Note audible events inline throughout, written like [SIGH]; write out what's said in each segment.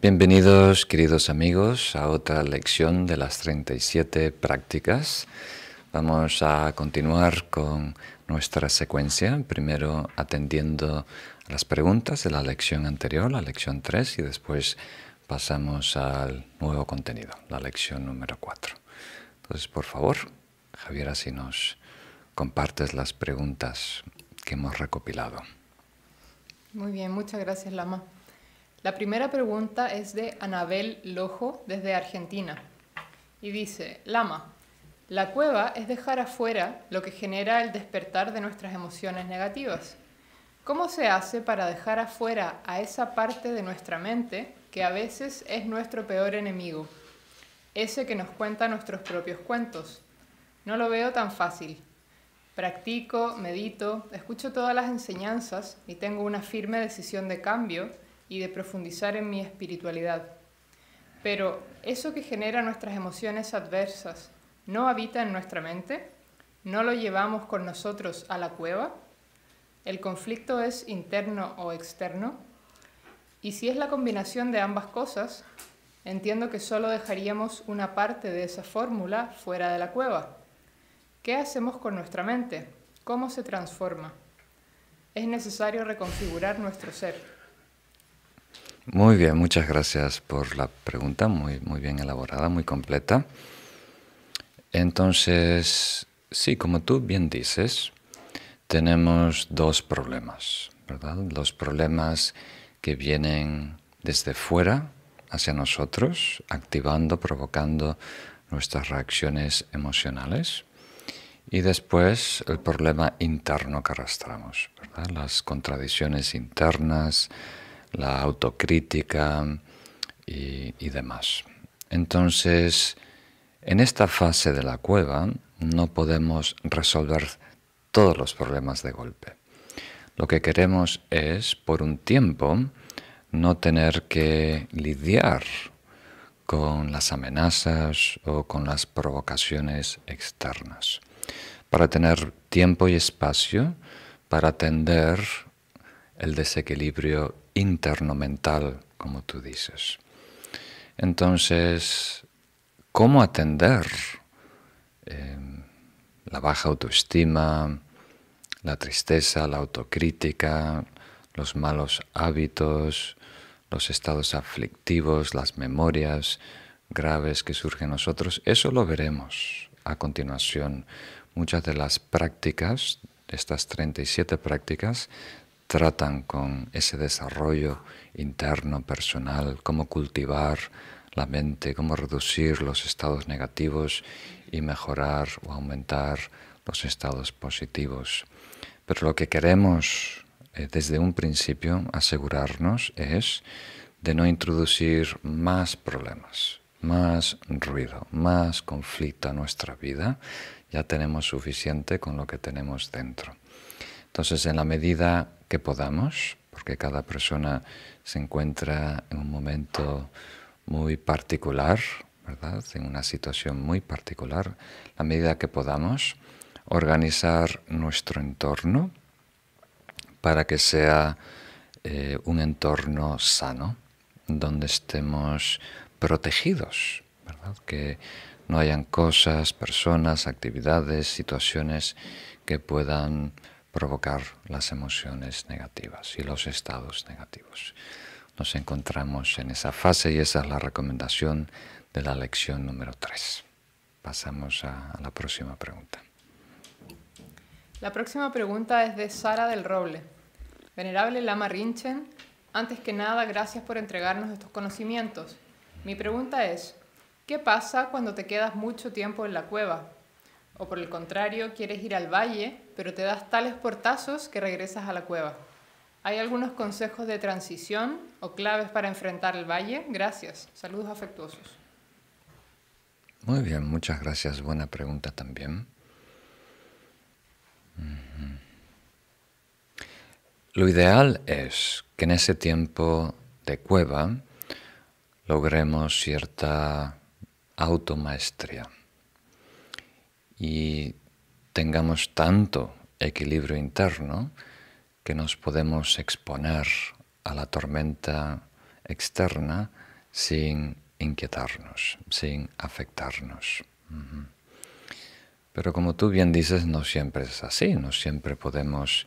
Bienvenidos queridos amigos a otra lección de las 37 prácticas. Vamos a continuar con nuestra secuencia, primero atendiendo a las preguntas de la lección anterior, la lección 3, y después pasamos al nuevo contenido, la lección número 4. Entonces, por favor, Javier, si nos compartes las preguntas que hemos recopilado. Muy bien, muchas gracias, Lama. La primera pregunta es de Anabel Lojo desde Argentina y dice, Lama, la cueva es dejar afuera lo que genera el despertar de nuestras emociones negativas. ¿Cómo se hace para dejar afuera a esa parte de nuestra mente que a veces es nuestro peor enemigo? Ese que nos cuenta nuestros propios cuentos. No lo veo tan fácil. Practico, medito, escucho todas las enseñanzas y tengo una firme decisión de cambio y de profundizar en mi espiritualidad. Pero eso que genera nuestras emociones adversas no habita en nuestra mente, no lo llevamos con nosotros a la cueva. El conflicto es interno o externo. Y si es la combinación de ambas cosas, entiendo que solo dejaríamos una parte de esa fórmula fuera de la cueva. ¿Qué hacemos con nuestra mente? ¿Cómo se transforma? Es necesario reconfigurar nuestro ser. Muy bien, muchas gracias por la pregunta, muy, muy bien elaborada, muy completa. Entonces, sí, como tú bien dices, tenemos dos problemas, ¿verdad? Los problemas que vienen desde fuera hacia nosotros, activando, provocando nuestras reacciones emocionales. Y después el problema interno que arrastramos, ¿verdad? Las contradicciones internas, la autocrítica y, demás. Entonces, en esta fase de la cueva no podemos resolver todos los problemas de golpe. Lo que queremos es, por un tiempo, no tener que lidiar con las amenazas o con las provocaciones externas, para tener tiempo y espacio para atender el desequilibrio interno mental, como tú dices. Entonces, ¿cómo atender em, la baja autoestima, la tristeza, la autocrítica, los malos hábitos, los estados aflictivos, las memorias graves que surgen en nosotros? Eso lo veremos a continuación. Muchas de las prácticas, estas 37 prácticas, tratan con ese desarrollo interno, personal, cómo cultivar la mente, cómo reducir los estados negativos y mejorar o aumentar los estados positivos. Pero lo que queremos eh, desde un principio asegurarnos es de no introducir más problemas, más ruido, más conflicto a nuestra vida. Ya tenemos suficiente con lo que tenemos dentro. Entonces, en la medida que podamos, porque cada persona se encuentra en un momento muy particular, ¿verdad? En una situación muy particular, la medida que podamos, organizar nuestro entorno para que sea eh, un entorno sano, donde estemos protegidos, ¿verdad? que no hayan cosas, personas, actividades, situaciones que puedan provocar las emociones negativas y los estados negativos. Nos encontramos en esa fase y esa es la recomendación de la lección número 3. Pasamos a, la próxima pregunta. La próxima pregunta es de Sara del Roble. Venerable Lama Rinchen, antes que nada, gracias por entregarnos estos conocimientos. Mi pregunta es, ¿qué pasa cuando te quedas mucho tiempo en la cueva? O por el contrario, quieres ir al valle, pero te das tales portazos que regresas a la cueva. ¿Hay algunos consejos de transición o claves para enfrentar el valle? Gracias. Saludos afectuosos. Muy bien, muchas gracias. Buena pregunta también. Lo ideal es que en ese tiempo de cueva logremos cierta automaestría y tengamos tanto equilibrio interno que nos podemos exponer a la tormenta externa sin inquietarnos, sin afectarnos. Pero como tú bien dices, no siempre es así, no siempre podemos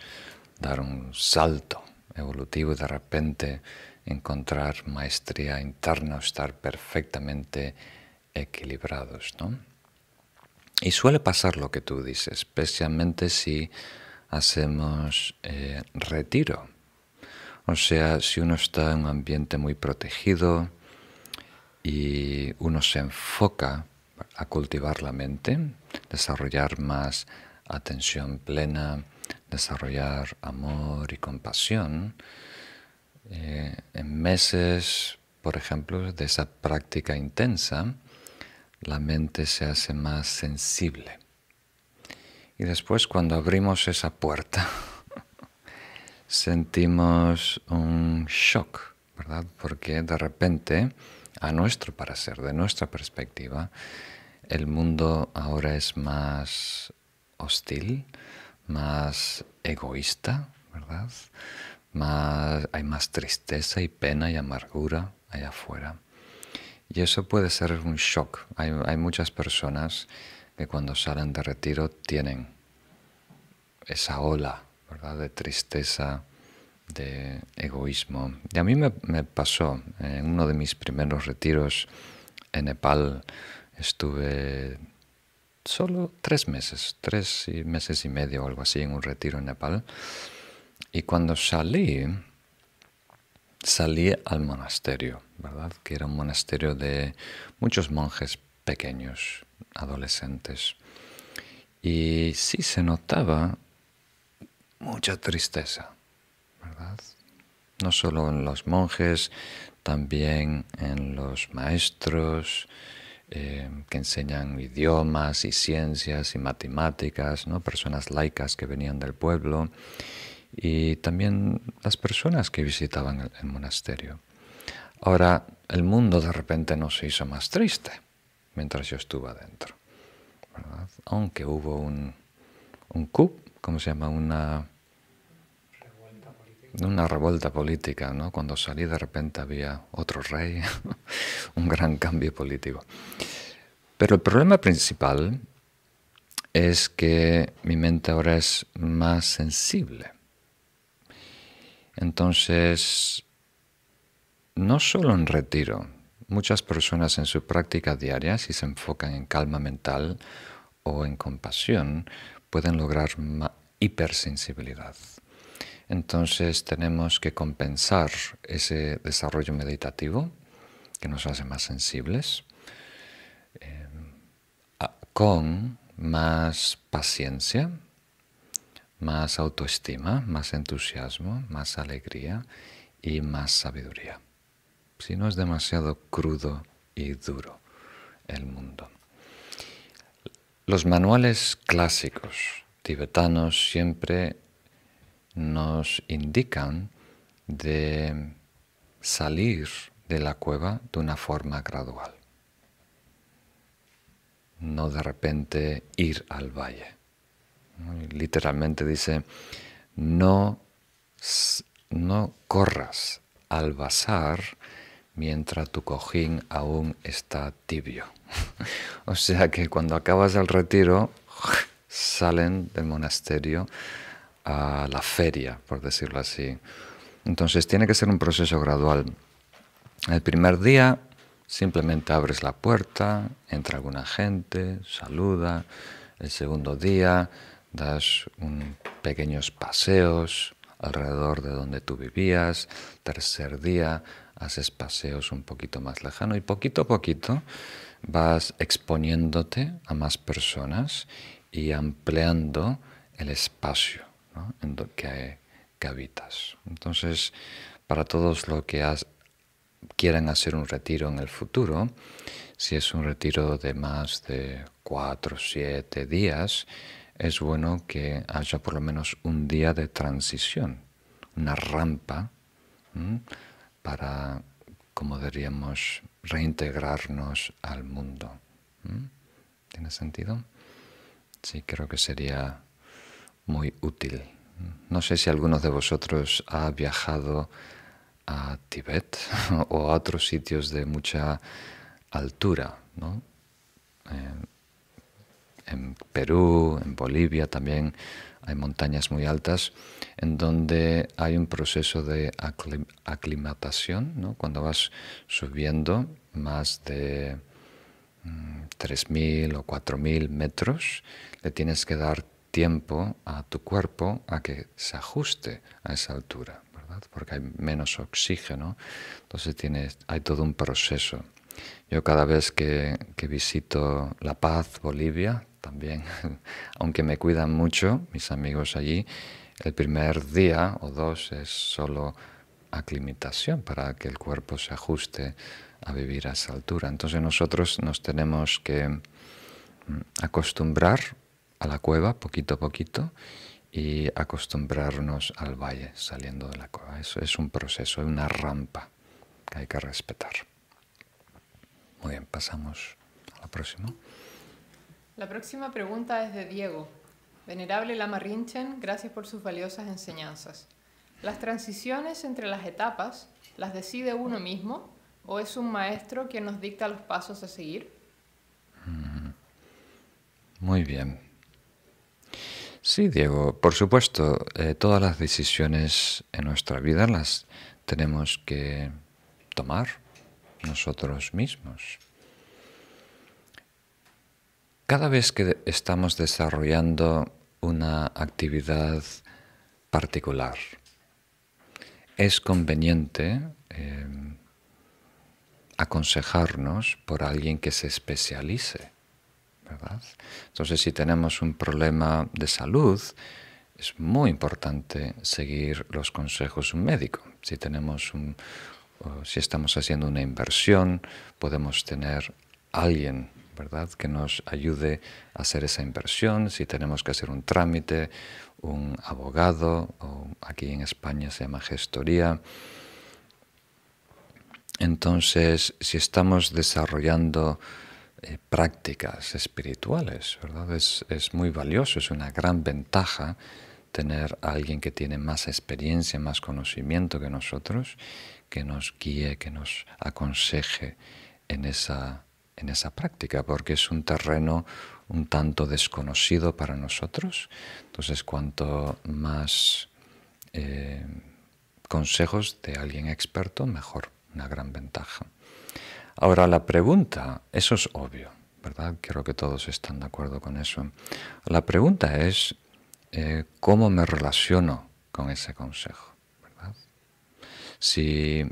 dar un salto evolutivo y de repente encontrar maestría interna o estar perfectamente equilibrados. ¿no? Y suele pasar lo que tú dices, especialmente si hacemos eh, retiro. O sea, si uno está en un ambiente muy protegido y uno se enfoca a cultivar la mente, desarrollar más atención plena, desarrollar amor y compasión, eh, en meses, por ejemplo, de esa práctica intensa, la mente se hace más sensible. Y después cuando abrimos esa puerta, [LAUGHS] sentimos un shock, ¿verdad? Porque de repente, a nuestro parecer, de nuestra perspectiva, el mundo ahora es más hostil, más egoísta, ¿verdad? Más, hay más tristeza y pena y amargura allá afuera. Y eso puede ser un shock. Hay, muchas personas que cuando salen de retiro tienen esa ola ¿verdad? de tristeza, de egoísmo. Y a mí me, me, pasó en uno de mis primeros retiros en Nepal. Estuve solo tres meses, tres meses y medio o algo así en un retiro en Nepal. Y cuando salí, salí al monasterio, ¿verdad? Que era un monasterio de muchos monjes pequeños, adolescentes. Y sí se notaba mucha tristeza, ¿verdad? No solo en los monjes, también en los maestros eh, que enseñan idiomas y ciencias y matemáticas, ¿no? personas laicas que venían del pueblo y también las personas que visitaban el, monasterio. Ahora, el mundo de repente no se hizo más triste mientras yo estuve adentro, aunque hubo un, un coup, ¿cómo se llama? Una una revuelta política, ¿no? Cuando salí de repente había otro rey, [LAUGHS] un gran cambio político. Pero el problema principal es que mi mente ahora es más sensible. Entonces, no solo en retiro, muchas personas en su práctica diaria, si se enfocan en calma mental o en compasión, pueden lograr hipersensibilidad. Entonces tenemos que compensar ese desarrollo meditativo que nos hace más sensibles eh, con más paciencia, más autoestima, más entusiasmo, más alegría y más sabiduría. Si no es demasiado crudo y duro el mundo. Los manuales clásicos tibetanos siempre nos indican de salir de la cueva de una forma gradual, no de repente ir al valle. Literalmente dice, no, no corras al bazar mientras tu cojín aún está tibio. [LAUGHS] o sea que cuando acabas el retiro, [LAUGHS] salen del monasterio a la feria, por decirlo así. Entonces tiene que ser un proceso gradual. El primer día simplemente abres la puerta, entra alguna gente, saluda. El segundo día das un, pequeños paseos alrededor de donde tú vivías. Tercer día haces paseos un poquito más lejano y poquito a poquito vas exponiéndote a más personas y ampliando el espacio en lo que, habitas. Entonces, para todos los que quieran hacer un retiro en el futuro, si es un retiro de más de cuatro o siete días, es bueno que haya por lo menos un día de transición, una rampa para, como diríamos, reintegrarnos al mundo. ¿Tiene sentido? Sí, creo que sería muy útil. No sé si alguno de vosotros ha viajado a Tibet [LAUGHS] o a otros sitios de mucha altura, ¿no? Eh, en Perú, en Bolivia también hay montañas muy altas en donde hay un proceso de aclimatación, ¿no? cuando vas subiendo más de 3.000 mm, o 4.000 metros, le tienes que dar tiempo a tu cuerpo a que se ajuste a esa altura, ¿verdad? porque hay menos oxígeno, entonces tienes, hay todo un proceso. Yo cada vez que, que visito La Paz, Bolivia, también, [LAUGHS] aunque me cuidan mucho mis amigos allí, el primer día o dos es solo aclimatación para que el cuerpo se ajuste a vivir a esa altura. Entonces nosotros nos tenemos que mm, acostumbrar a la cueva poquito a poquito y acostumbrarnos al valle saliendo de la cueva. Eso es un proceso, una rampa que hay que respetar. Muy bien, pasamos a la próxima. La próxima pregunta es de Diego. Venerable Lama Rinchen, gracias por sus valiosas enseñanzas. ¿Las transiciones entre las etapas las decide uno mismo o es un maestro quien nos dicta los pasos a seguir? Mm, muy bien. Sí, Diego, por supuesto, eh, todas las decisiones en nuestra vida las tenemos que tomar nosotros mismos. Cada vez que estamos desarrollando una actividad particular, es conveniente eh, aconsejarnos por alguien que se especialice. ¿verdad? Entonces, si tenemos un problema de salud, es muy importante seguir los consejos de un médico. Si, tenemos un, si estamos haciendo una inversión, podemos tener alguien ¿verdad? que nos ayude a hacer esa inversión, si tenemos que hacer un trámite, un abogado, o aquí en España se llama gestoría. Entonces, si estamos desarrollando eh, prácticas espirituales, ¿verdad? Es, es muy valioso, es una gran ventaja tener a alguien que tiene más experiencia, más conocimiento que nosotros, que nos guíe, que nos aconseje en esa en esa práctica, porque es un terreno un tanto desconocido para nosotros. Entonces, cuanto más eh, consejos de alguien experto, mejor, una gran ventaja. Ahora, la pregunta, eso es obvio, ¿verdad? Creo que todos están de acuerdo con eso. La pregunta es, eh, ¿cómo me relaciono con ese consejo? ¿verdad? Si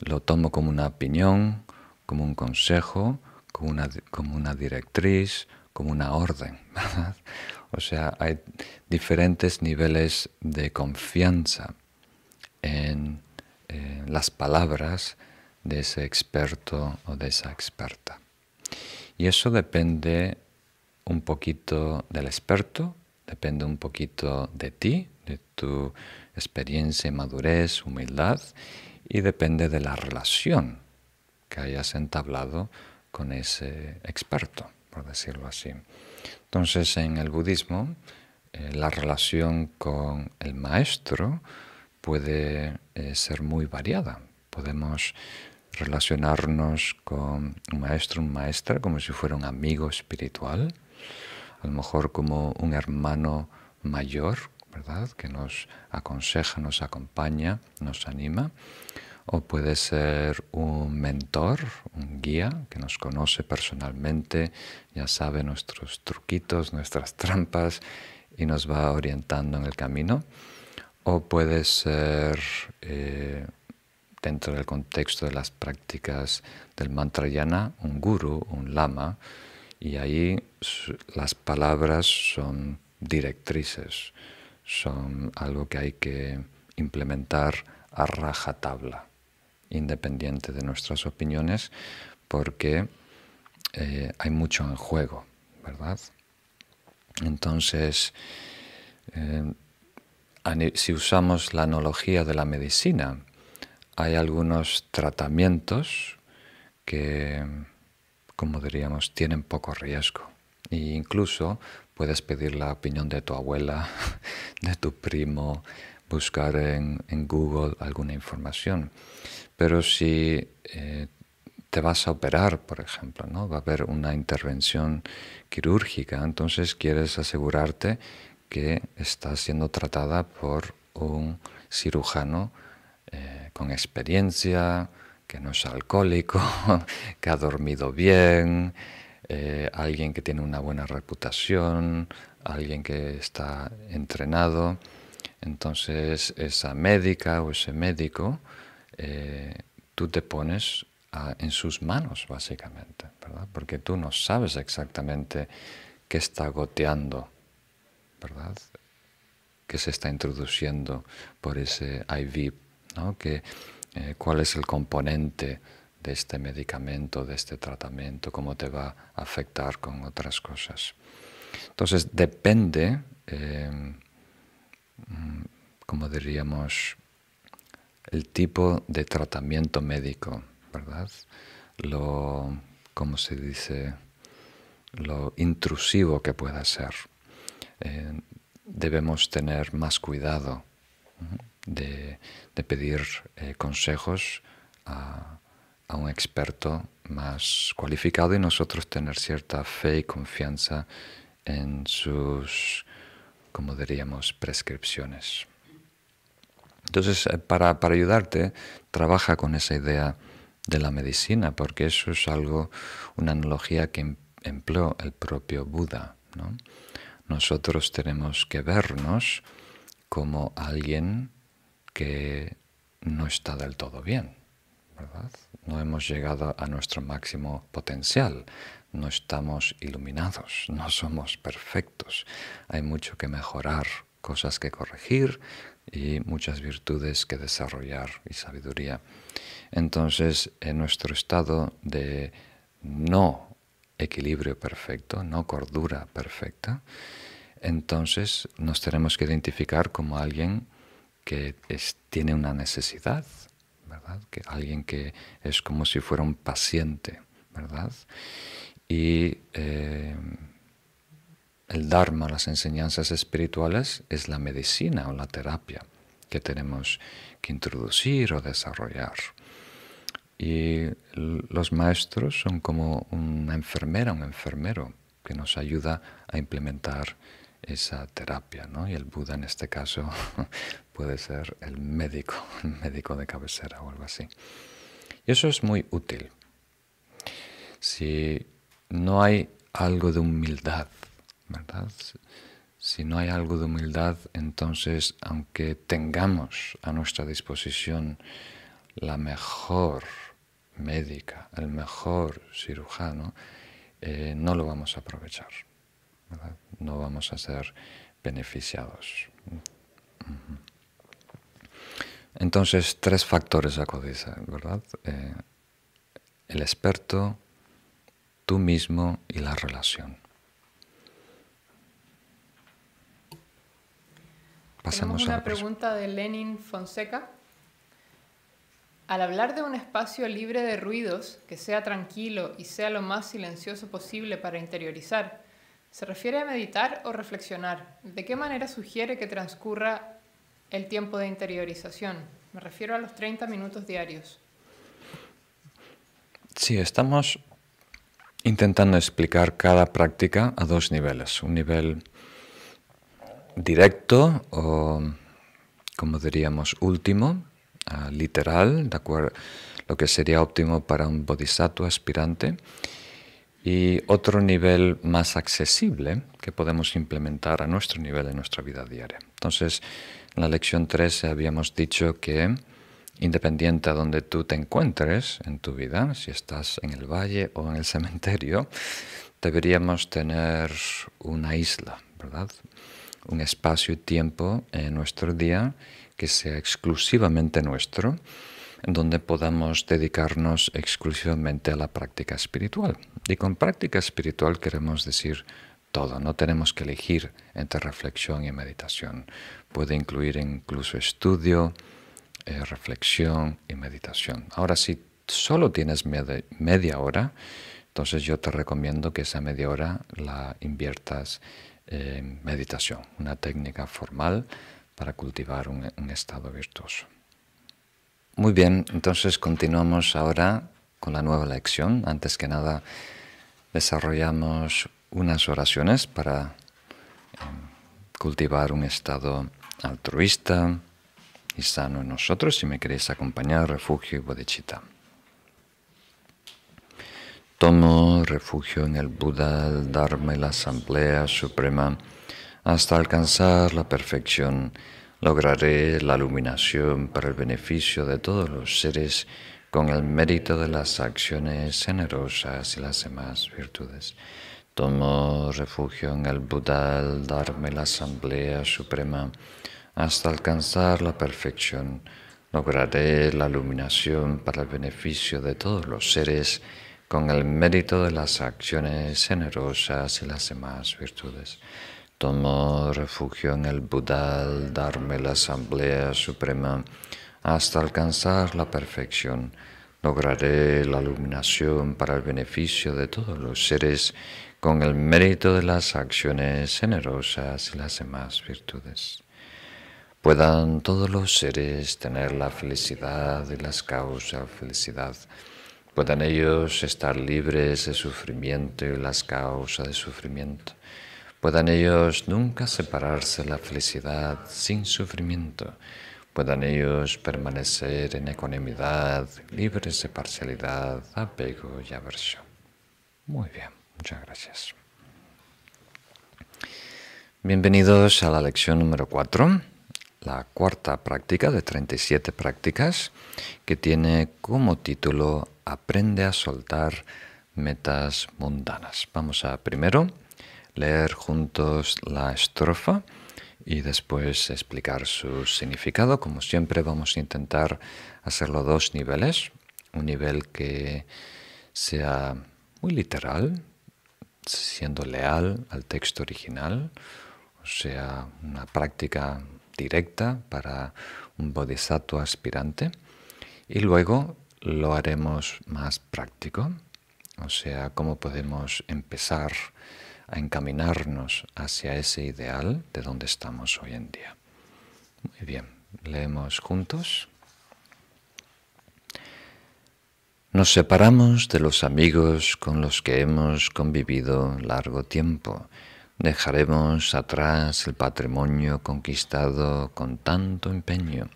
lo tomo como una opinión, como un consejo, como una, como una directriz, como una orden. [LAUGHS] O sea, hay diferentes niveles de confianza en, las palabras de ese experto o de esa experta. Y eso depende un poquito del experto, depende un poquito de ti, de tu experiencia, madurez, humildad, y depende de la relación que hayas entablado con ese experto, por decirlo así. Entonces, en el budismo, eh, la relación con el maestro puede eh, ser muy variada. Podemos relacionarnos con un maestro, un maestra, como si fuera un amigo espiritual, a lo mejor como un hermano mayor, ¿verdad? Que nos aconseja, nos acompaña, nos anima o puede ser un mentor, un guía que nos conoce personalmente, ya sabe nuestros truquitos, nuestras [LAUGHS] trampas y nos va orientando en el camino. O puede ser eh, dentro del contexto de las prácticas del mantrayana un guru, un lama, y ahí las palabras son directrices, son algo que hay que implementar a rajatabla independiente de nuestras opiniones, porque eh, hay mucho en juego, ¿verdad? Entonces, eh, si usamos la analogía de la medicina, hay algunos tratamientos que, como diríamos, tienen poco riesgo. E incluso puedes pedir la opinión de tu abuela, [LAUGHS] de tu primo, buscar en, Google alguna información. Pero si eh, te vas a operar, por ejemplo, ¿no? va a haber una intervención quirúrgica, entonces quieres asegurarte que está siendo tratada por un cirujano eh, con experiencia, que no es alcohólico, [LAUGHS] que ha dormido bien, eh, alguien que tiene una buena reputación, alguien que está entrenado. Entonces esa médica o ese médico, eh, tú te pones en sus manos básicamente, ¿verdad? Porque tú no sabes exactamente qué está goteando, ¿verdad? Que se está introduciendo por ese IV, ¿no? Que, eh, ¿Cuál es el componente de este medicamento, de este tratamiento, cómo te va a afectar con otras cosas. Entonces depende, eh, como diríamos, el tipo de tratamiento médico, ¿verdad? Lo, ¿cómo se dice? Lo intrusivo que pueda ser. Eh, debemos tener más cuidado de, pedir eh, consejos a, a un experto más cualificado y nosotros tener cierta fe y confianza en sus, como diríamos, prescripciones. Entonces, eh, para, ayudarte, trabaja con esa idea de la medicina, porque eso es algo, una analogía que em, empleó el propio Buda. ¿no? Nosotros tenemos que vernos como alguien que no está del todo bien, ¿verdad? no hemos llegado a nuestro máximo potencial, no estamos iluminados, no somos perfectos, hay mucho que mejorar, cosas que corregir y muchas virtudes que desarrollar y sabiduría. Entonces, en nuestro estado de no equilibrio perfecto, no cordura perfecta, entonces nos tenemos que identificar como alguien que tiene una necesidad, que alguien que es como si fuera un paciente, ¿verdad? Y eh, el Dharma, las enseñanzas espirituales, es la medicina o la terapia que tenemos que introducir o desarrollar. Y los maestros son como una enfermera, un enfermero que nos ayuda a implementar esa terapia, ¿no? Y el Buda en este caso [LAUGHS] puede ser el médico, [LAUGHS] el médico de cabecera o algo así. Y eso es muy útil. Si no hay algo de humildad, ¿verdad? Si no hay algo de humildad, entonces, aunque tengamos a nuestra disposición la mejor médica, el mejor cirujano, eh, no lo vamos a aprovechar no vamos a ser beneficiados. Entonces, tres factores a ¿verdad? Eh, el experto, tú mismo y la relación. Pasamos Tenemos una pregunta de Lenin Fonseca. Al hablar de un espacio libre de ruidos, que sea tranquilo y sea lo más silencioso posible para interiorizar, ¿Se refiere a meditar o reflexionar? ¿De qué manera sugiere que transcurra el tiempo de interiorización? Me refiero a los 30 minutos diarios. Sí, estamos intentando explicar cada práctica a dos niveles. Un nivel directo o, como diríamos, último, ah, literal, de acuerdo, lo que sería óptimo para un bodhisattva aspirante y otro nivel más accesible que podemos implementar a nuestro nivel en nuestra vida diaria. Entonces, en la lección 13 habíamos dicho que independiente a donde tú te encuentres en tu vida, si estás en el valle o en el [LAUGHS] cementerio, deberíamos tener una isla, ¿verdad? Un espacio y tiempo en nuestro día que sea exclusivamente nuestro en donde podamos dedicarnos exclusivamente a la práctica espiritual. Y con práctica espiritual queremos decir todo, no tenemos que elegir entre reflexión y meditación. Puede incluir incluso estudio, eh, reflexión y meditación. Ahora, si solo tienes media hora, entonces yo te recomiendo que esa media hora la inviertas en meditación, una técnica formal para cultivar un, estado virtuoso. Muy bien, entonces continuamos ahora con la nueva lección. Antes que nada, desarrollamos unas oraciones para em, cultivar un estado altruista y sano en nosotros. Si me queréis acompañar, refugio y bodhicitta. Tomo refugio en el Buda, el Dharma y la Asamblea Suprema hasta alcanzar la perfección. Lograré la iluminación para el beneficio de todos los seres con el mérito de las acciones generosas y las demás virtudes. Tomo refugio en el Buda, el Dharma y la Asamblea Suprema hasta alcanzar la perfección. Lograré la iluminación para el beneficio de todos los seres con el mérito de las acciones generosas y las demás virtudes. Tomo refugio en el Buda, y la Asamblea Suprema hasta alcanzar la perfección. Lograré la iluminación para el beneficio de todos los seres con el mérito de las acciones generosas y las demás virtudes. Puedan todos los seres tener la felicidad y las causas de felicidad puedan ellos estar libres de sufrimiento y las causas de sufrimiento. Puedan ellos nunca separarse de la felicidad sin sufrimiento. Puedan ellos permanecer en ecuanimidad, libres de parcialidad, apego y aversión. Muy bien, muchas gracias. Bienvenidos a la lección número 4 la cuarta práctica de 37 prácticas que tiene como título Aprende a soltar metas mundanas. Vamos a primero leer juntos la estrofa y después explicar su significado. Como siempre vamos a intentar hacerlo a dos niveles. Un nivel que sea muy literal, siendo leal al texto original, o sea, una práctica directa para un bodhisattva aspirante y luego lo haremos más práctico, o sea, cómo podemos empezar a encaminarnos hacia ese ideal de donde estamos hoy en día. Muy bien, leemos juntos. Nos separamos de los amigos con los que hemos convivido largo tiempo Dejaremos atrás el patrimonio conquistado con tanto empeño.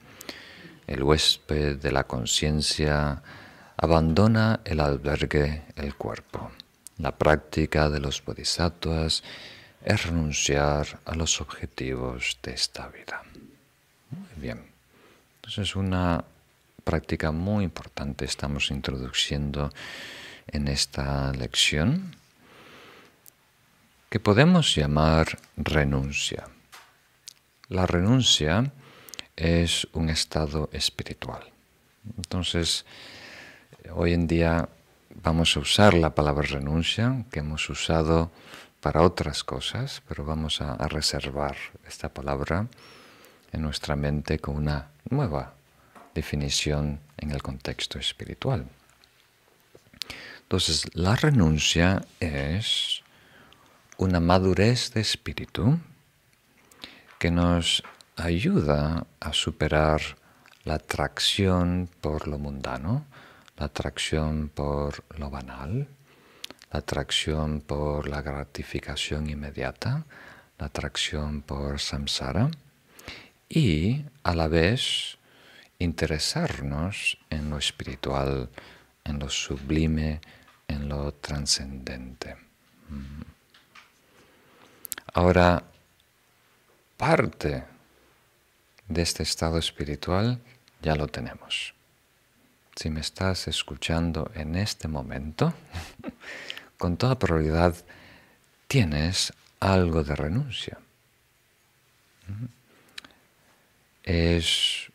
El huésped de la conciencia abandona el albergue, el cuerpo. La práctica de los bodhisattvas es renunciar a los objetivos de esta vida. Muy bien. Entonces es una práctica muy importante estamos introduciendo en esta lección que podemos llamar renuncia. La renuncia es un estado espiritual. Entonces, hoy en día vamos a usar la palabra renuncia, que hemos usado para otras cosas, pero vamos a, reservar esta palabra en nuestra mente con una nueva definición en el contexto espiritual. Entonces, la renuncia es una madurez de espíritu que nos ayuda a superar la atracción por lo mundano, la atracción por lo banal, la atracción por la gratificación inmediata, la atracción por samsara y a la vez interesarnos en lo espiritual, en lo sublime, en lo trascendente. Ahora, parte de este estado espiritual ya lo tenemos. Si me estás escuchando en este momento, [LAUGHS] con toda probabilidad tienes algo de renuncia. Es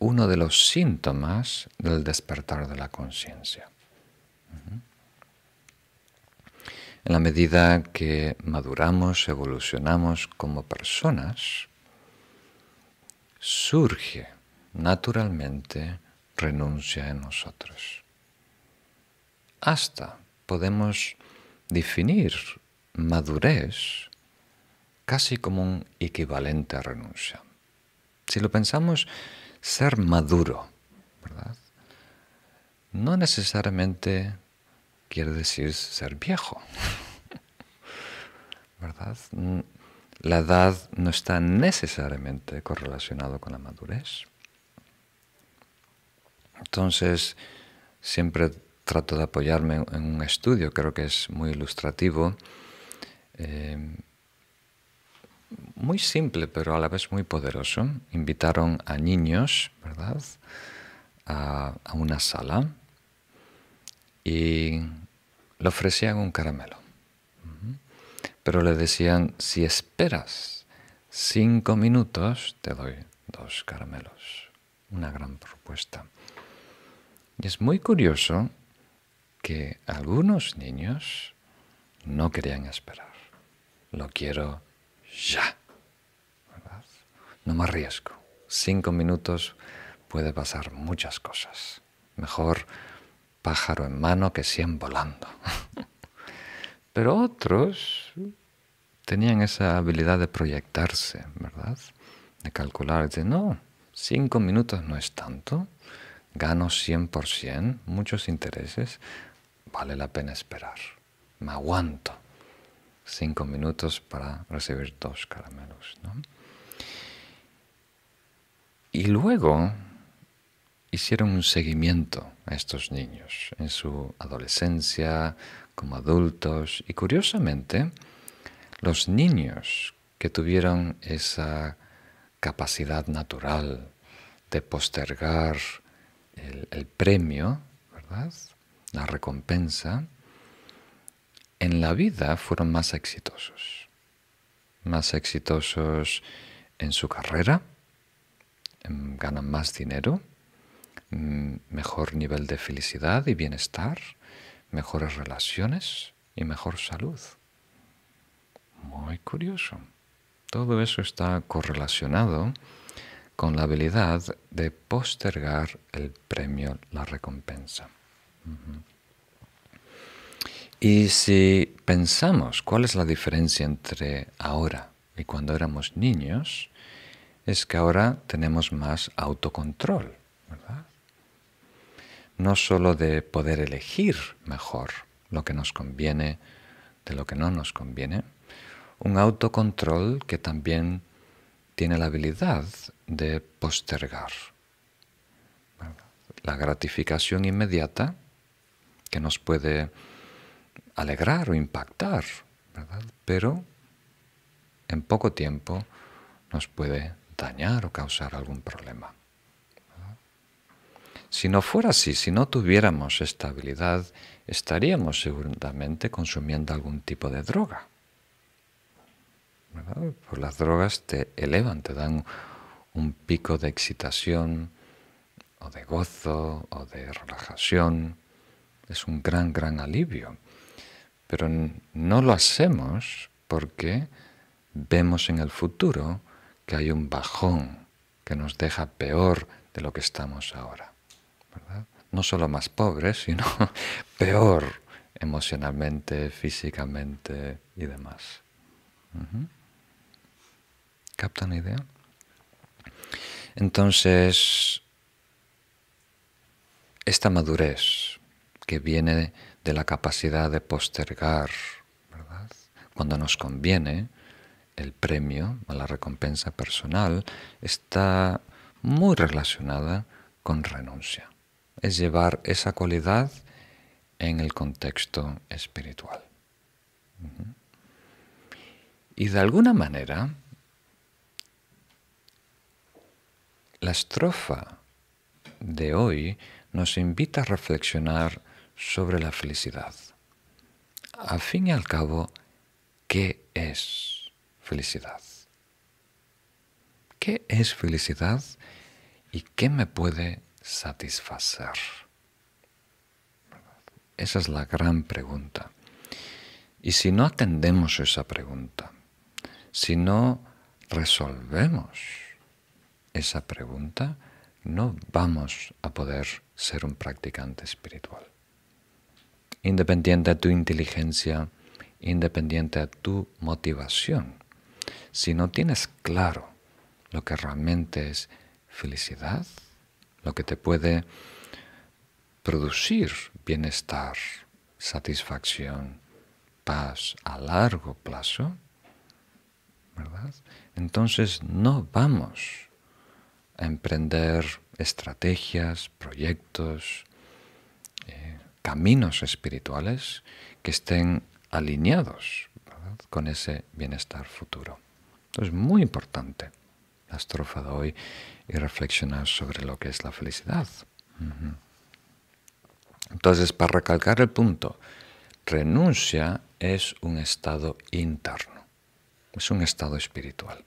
uno de los síntomas del despertar de la conciencia. En la medida que maduramos, evolucionamos como personas, surge naturalmente renuncia en nosotros. Hasta podemos definir madurez casi como un equivalente a renuncia. Si lo pensamos, ser maduro, ¿verdad? No necesariamente quiere decir ser viejo, [LAUGHS] ¿verdad? La edad no está necesariamente correlacionado con la madurez. Entonces, siempre trato de apoyarme en un estudio, creo que es muy ilustrativo, eh, muy simple, pero a la vez muy poderoso. Invitaron a niños, ¿verdad?, a, a una sala y le ofrecían un caramelo. Pero le decían, si esperas cinco minutos, te doy dos caramelos. Una gran propuesta. Y es muy curioso que algunos niños no querían esperar. Lo quiero ya. No me arriesgo. Cinco minutos puede pasar muchas cosas. Mejor pájaro en mano que cien volando. [LAUGHS] Pero otros tenían esa habilidad de proyectarse, ¿verdad? De calcular, de no, cinco minutos no es tanto, gano 100%, muchos intereses, vale la pena esperar. Me aguanto cinco minutos para recibir dos caramelos. ¿no? Y luego hicieron un seguimiento a estos niños en su adolescencia, como adultos, y curiosamente, los niños que tuvieron esa capacidad natural de postergar el, premio, ¿verdad? La recompensa, en la vida fueron más exitosos. Más exitosos en su carrera, ganan más dinero, mejor nivel de felicidad y bienestar, mejores relaciones y mejor salud. Muy curioso. Todo eso está correlacionado con la habilidad de postergar el premio, la recompensa. Y si pensamos cuál es la diferencia entre ahora y cuando éramos niños, es que ahora tenemos más autocontrol, ¿verdad? No solo de poder elegir mejor lo que nos conviene de lo que no nos conviene, un autocontrol que también tiene la habilidad de postergar la gratificación inmediata que nos puede alegrar o impactar, pero en poco tiempo nos puede dañar o causar algún problema. Si no fuera así, si no tuviéramos esta habilidad, estaríamos seguramente consumiendo algún tipo de droga. Pues las drogas te elevan, te dan un pico de excitación o de gozo o de relajación. Es un gran, gran alivio. Pero no lo hacemos porque vemos en el futuro que hay un bajón que nos deja peor de lo que estamos ahora. No solo más pobres, sino [LAUGHS] peor emocionalmente, físicamente y demás. ¿Captan la idea? Entonces, esta madurez que viene de la capacidad de postergar, cuando nos conviene, el premio o la recompensa personal está muy relacionada con renuncia. Es llevar esa cualidad en el contexto espiritual. Y de alguna manera, la estrofa de hoy nos invita a reflexionar sobre la felicidad. Al fin y al cabo, ¿qué es felicidad? ¿Qué es felicidad y qué me puede satisfacer? Esa es la gran pregunta. Y si no atendemos esa pregunta, si no resolvemos esa pregunta, no vamos a poder ser un practicante espiritual independiente de tu inteligencia, independiente de tu motivación. si no tienes claro lo que realmente es felicidad, lo que te puede producir bienestar, satisfacción, paz a largo plazo, ¿verdad? Entonces no vamos a emprender estrategias, proyectos, eh, caminos espirituales que estén alineados con ese bienestar futuro. Entonces, muy importante la estrofa de hoy y reflexionar sobre lo que es la felicidad. Entonces, para recalcar el punto, renuncia es un estado interno, es un estado espiritual.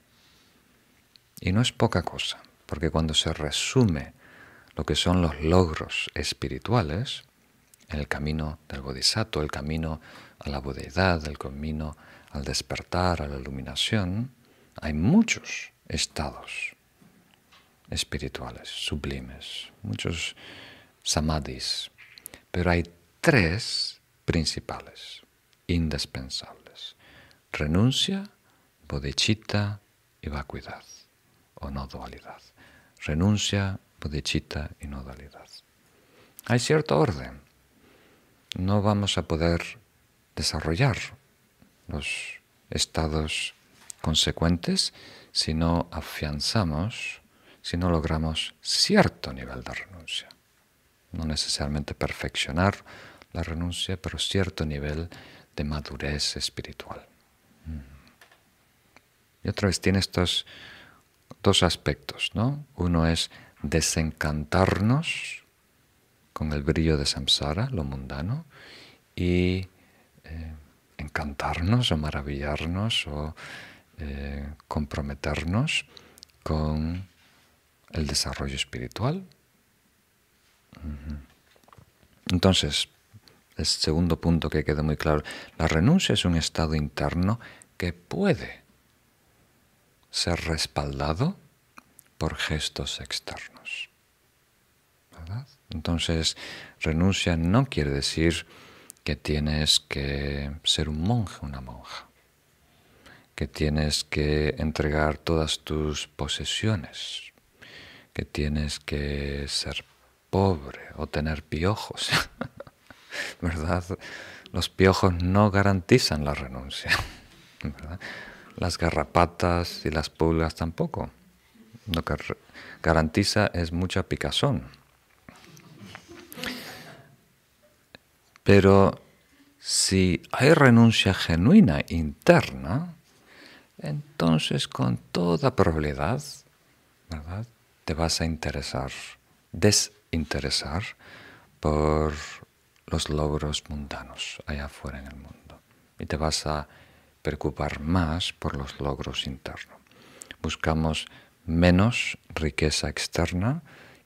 Y no es poca cosa, porque cuando se resume lo que son los logros espirituales, el camino del bodhisattva, el camino a la budeidad, el camino al despertar, a la iluminación, hay muchos estados espirituales sublimes, muchos samadhis, pero hay tres principales, indispensables. Renuncia, bodhicitta y vacuidad, o no dualidad. Renuncia, bodhicitta y no dualidad. Hay cierto orden. No vamos a poder desarrollar los estados consecuentes si no afianzamos, si no logramos cierto nivel de renuncia. No necesariamente perfeccionar la renuncia, pero cierto nivel de madurez espiritual. Y otra vez tiene estos dos aspectos, ¿no? Uno es desencantarnos con el brillo de samsara, lo mundano, y eh, encantarnos o maravillarnos o eh, comprometernos con el desarrollo espiritual. Entonces, el segundo punto que queda muy claro, la renuncia es un estado interno que puede ser respaldado por gestos externos. Entonces, renuncia no quiere decir que tienes que ser un monje, una monja, que tienes que entregar todas tus posesiones, que tienes que ser pobre o tener piojos, [LAUGHS] ¿verdad? Los piojos no garantizan la renuncia, [LAUGHS] Las garrapatas y las pulgas tampoco. Lo que garantiza es mucha picazón. Pero si hay renuncia genuina interna, entonces con toda probabilidad, ¿verdad? Te vas a interesar, desinteresar por los logros mundanos allá afuera en el mundo. Y te vas a preocupar más por los logros internos. Buscamos menos riqueza externa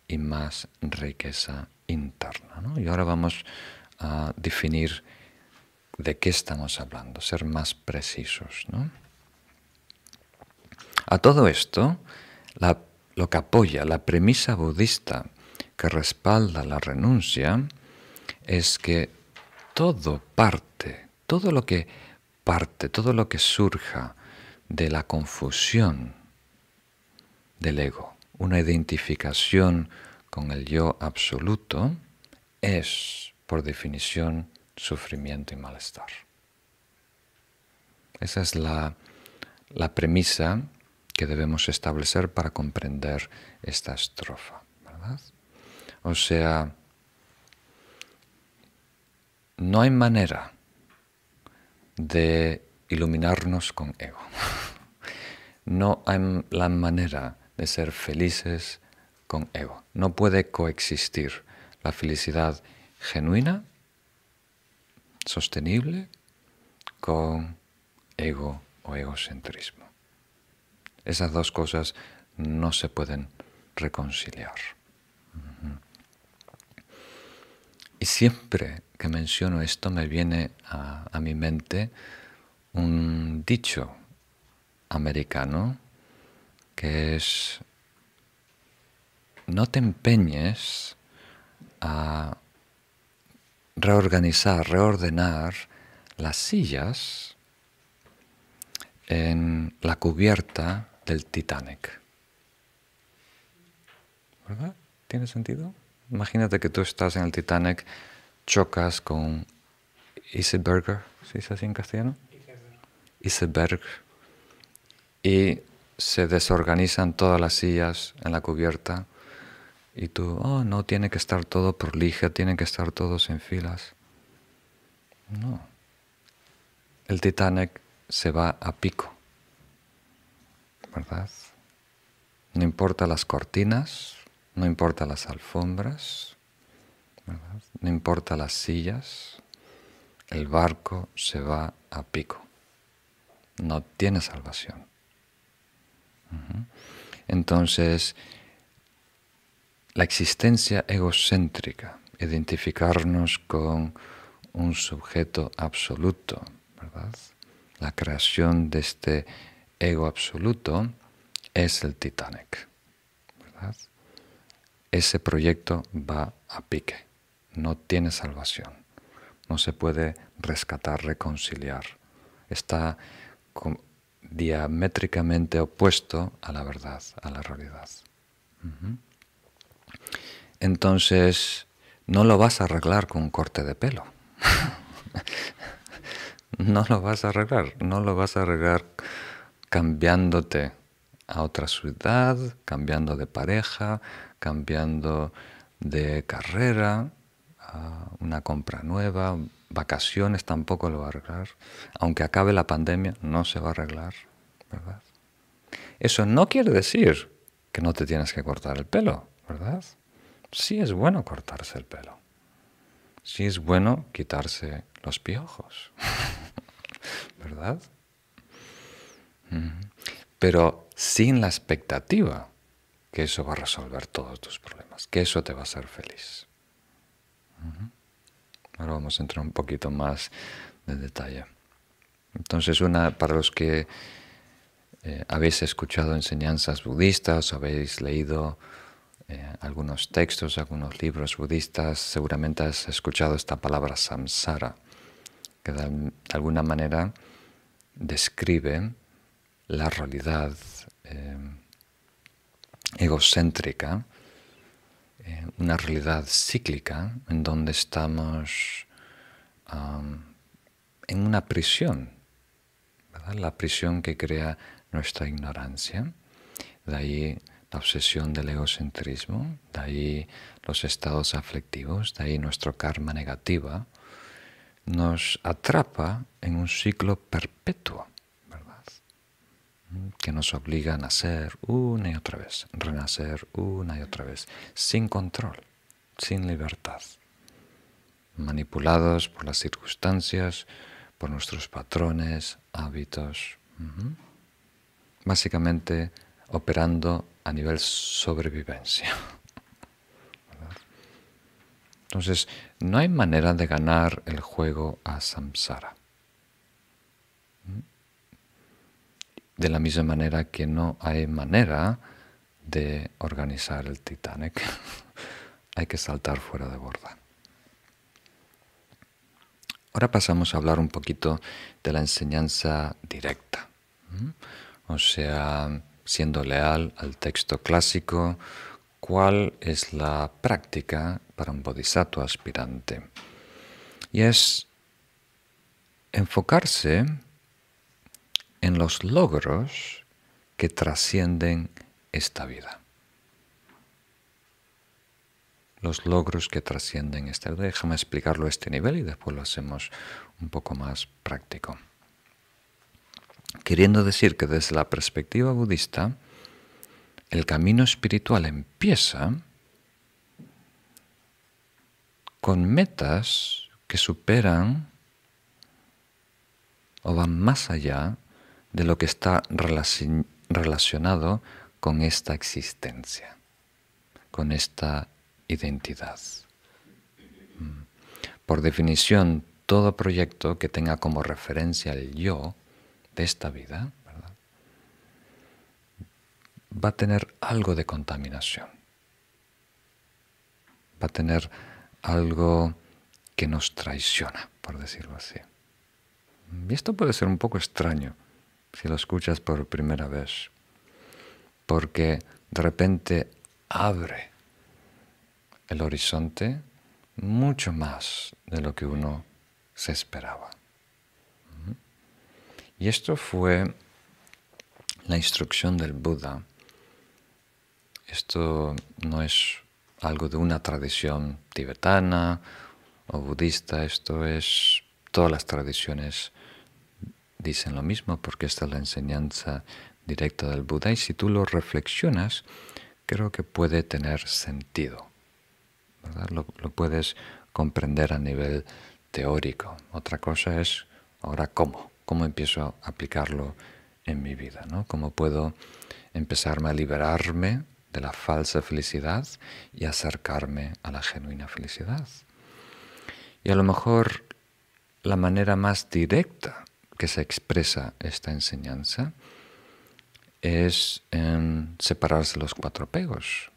y más riqueza interna. Y ahora vamos a definir de qué estamos hablando, ser más precisos. A todo esto, lo que apoya la premisa budista que respalda la renuncia es que todo parte, todo lo que parte, todo lo que surja de la confusión del ego, una identificación con el yo absoluto, es, por definición, sufrimiento y malestar. Esa es la, la premisa que debemos establecer para comprender esta estrofa. ¿verdad? O sea, no hay manera de iluminarnos con ego. [LAUGHS] No hay la manera de ser felices con ego. No puede coexistir la felicidad genuina, sostenible, con ego o egocentrismo. Esas dos cosas no se pueden reconciliar. Y siempre que menciono esto me viene a, mi mente un dicho americano que es no te empeñes a reorganizar, reordenar las sillas en la cubierta del Titanic. ¿Verdad? ¿Tiene sentido? Imagínate que tú estás en el Titanic, chocas con Iceberg, ¿se dice así en castellano? Iceberg. Y se desorganizan todas las sillas en la cubierta y tú, oh, no, tiene que estar todo por lija, tienen que estar todos en filas. No. El Titanic se va a pico, ¿verdad? No importa las cortinas, no importa las alfombras, no importa las sillas, el barco se va a pico. No tiene salvación. Entonces, la existencia egocéntrica, identificarnos con un sujeto absoluto, ¿verdad? La creación de este ego absoluto es el Titanic. Ese proyecto va a pique, no tiene salvación, no se puede rescatar, reconciliar, está diamétricamente opuesto a la verdad, a la realidad. Entonces, no lo vas a arreglar con un corte de pelo. [LAUGHS] no lo vas a arreglar, no lo vas a arreglar cambiándote a otra ciudad, cambiando de pareja, cambiando de carrera, una compra nueva, vacaciones tampoco lo va a arreglar. Aunque acabe la pandemia, no se va a arreglar, ¿verdad? Eso no quiere decir que no te tienes que cortar el pelo, ¿verdad? Sí es bueno cortarse el pelo. Sí es bueno quitarse los piojos, [LAUGHS] ¿verdad? Pero sin la expectativa que eso va a resolver todos tus problemas, que eso te va a hacer feliz. Ahora vamos a entrar un poquito más de detalle. Entonces, una para los que eh, habéis escuchado enseñanzas budistas, habéis leído eh, algunos textos, algunos libros budistas, seguramente has escuchado esta palabra samsara, que de, alguna manera describe la realidad eh, egocéntrica eh, una realidad cíclica en donde estamos en una prisión, la prisión que crea nuestra ignorancia. De ahí la obsesión del egocentrismo, de ahí los estados aflictivos, de ahí nuestro karma negativa, nos atrapa en un ciclo perpetuo que nos obliga a nacer una y otra vez, renacer una y otra vez, sin control, sin libertad, manipulados por las circunstancias, por nuestros patrones, hábitos, básicamente operando a nivel sobrevivencia. [LAUGHS] Entonces, no hay manera de ganar el juego a samsara. De la misma manera que no hay manera de organizar el Titanic. [LAUGHS] hay que saltar fuera de borda. Ahora pasamos a hablar un poquito de la enseñanza directa, o sea, siendo leal al texto clásico, cuál es la práctica para un bodhisattva aspirante. Y es enfocarse en los logros que trascienden esta vida. Los logros que trascienden esta vida. Déjame explicarlo a este nivel y después lo hacemos un poco más práctico. Queriendo decir que desde la perspectiva budista, el camino espiritual empieza con metas que superan o van más allá de lo que está relacionado con esta existencia, con esta identidad. Mm. Por definición, todo proyecto que tenga como referencia el yo de esta vida va a tener algo de contaminación, va a tener algo que nos traiciona, por decirlo así. Y esto puede ser un poco extraño si lo escuchas por primera vez, porque de repente abre el horizonte mucho más de lo que uno se esperaba. Y esto fue la instrucción del Buda. Esto no es algo de una tradición tibetana o budista, esto es todas las tradiciones dicen lo mismo porque esta es la enseñanza directa del Buda y si tú lo reflexionas, creo que puede tener sentido. Lo, lo, puedes comprender a nivel teórico. Otra cosa es ahora cómo, cómo empiezo a aplicarlo en mi vida, ¿no? Cómo puedo empezarme a liberarme de la falsa felicidad y acercarme a la genuina felicidad. Y a lo mejor la manera más directa que se expresa esta enseñanza es en separarse los cuatro apegos,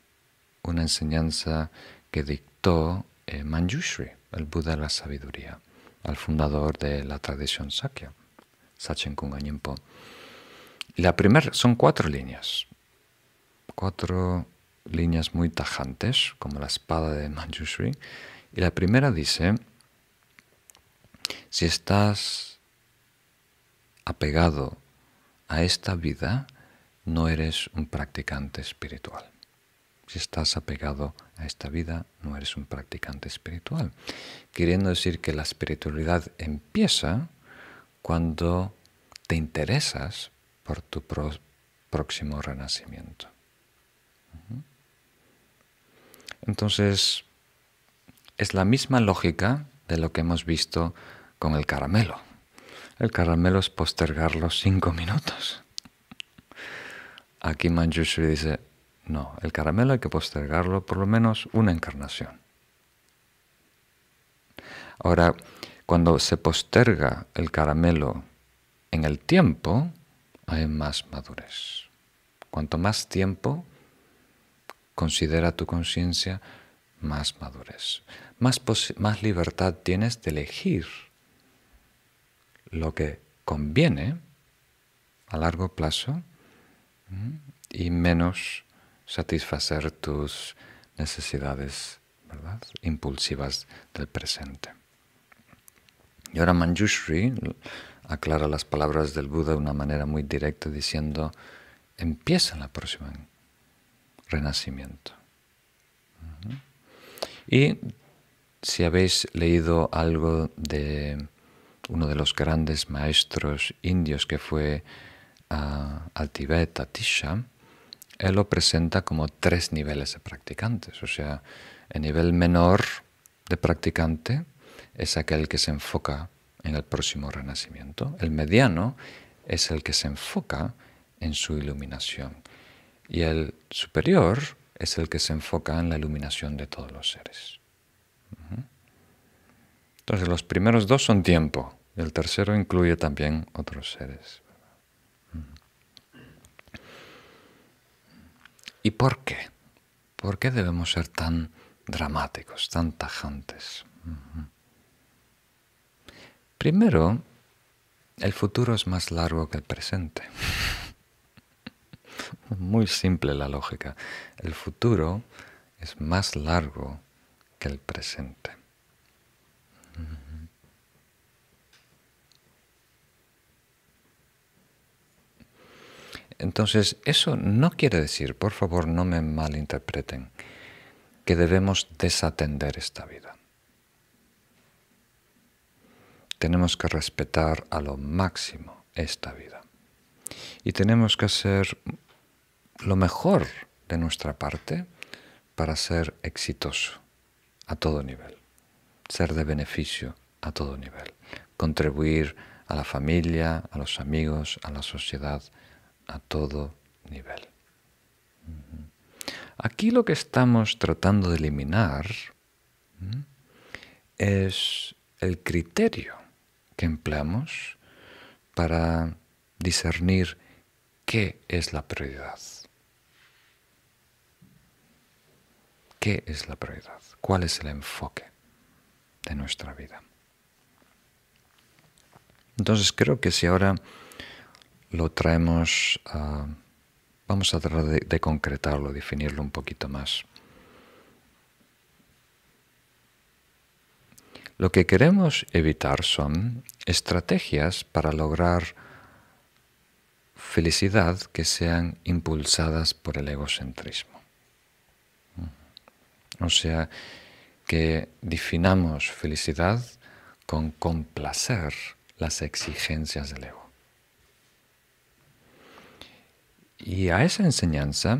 una enseñanza que dictó eh, Manjushri, el Buda de la sabiduría, al fundador de la tradición Sakya, Sachen Kunganyinpo. La primera son cuatro líneas, cuatro líneas muy tajantes, como la espada de Manjushri. Y la primera dice, si estás apegado a esta vida, no eres un practicante espiritual. Si estás apegado a esta vida, no eres un practicante espiritual. Queriendo decir que la espiritualidad empieza cuando te interesas por tu próximo renacimiento. Entonces, es la misma lógica de lo que hemos visto con el caramelo. El caramelo es postergarlo cinco minutos. Aquí Manjushri dice, no, el caramelo hay que postergarlo por lo menos una encarnación. Ahora, cuando se posterga el caramelo en el tiempo, hay más madurez. Cuanto más tiempo considera tu conciencia, más madurez. Más, más libertad tienes de elegir lo que conviene a largo plazo y menos satisfacer tus necesidades impulsivas del presente. Y ahora Manjushri aclara las palabras del Buda de una manera muy directa diciendo, empieza la próxima renacimiento. Y si habéis leído algo de uno de los grandes maestros indios que fue al Tibet, Atisha, él lo presenta como tres niveles de practicantes. O sea, el nivel menor de practicante es aquel que se enfoca en el próximo renacimiento. El mediano es el que se enfoca en su iluminación. Y el superior es el que se enfoca en la iluminación de todos los seres. Entonces los primeros dos son tiempo, el tercero incluye también otros seres. ¿Y por qué? ¿Por qué debemos ser tan dramáticos, tan tajantes? Primero, el futuro es más largo que el presente. [LAUGHS] Muy simple la lógica. El futuro es más largo que el presente. Entonces, eso no quiere decir, por favor, no me malinterpreten, que debemos desatender esta vida. Tenemos que respetar a lo máximo esta vida. Y tenemos que hacer lo mejor de nuestra parte para ser exitoso a todo nivel, ser de beneficio a todo nivel, contribuir a la familia, a los amigos, a la sociedad, a todo nivel. Aquí lo que estamos tratando de eliminar es el criterio que empleamos para discernir qué es la prioridad. ¿Qué es la prioridad? ¿Cuál es el enfoque de nuestra vida? Entonces creo que si ahora lo traemos a... Vamos a tratar de, concretarlo, definirlo un poquito más. Lo que queremos evitar son estrategias para lograr felicidad que sean impulsadas por el egocentrismo. O sea, que definamos felicidad con complacer las exigencias del ego. Y a esa enseñanza,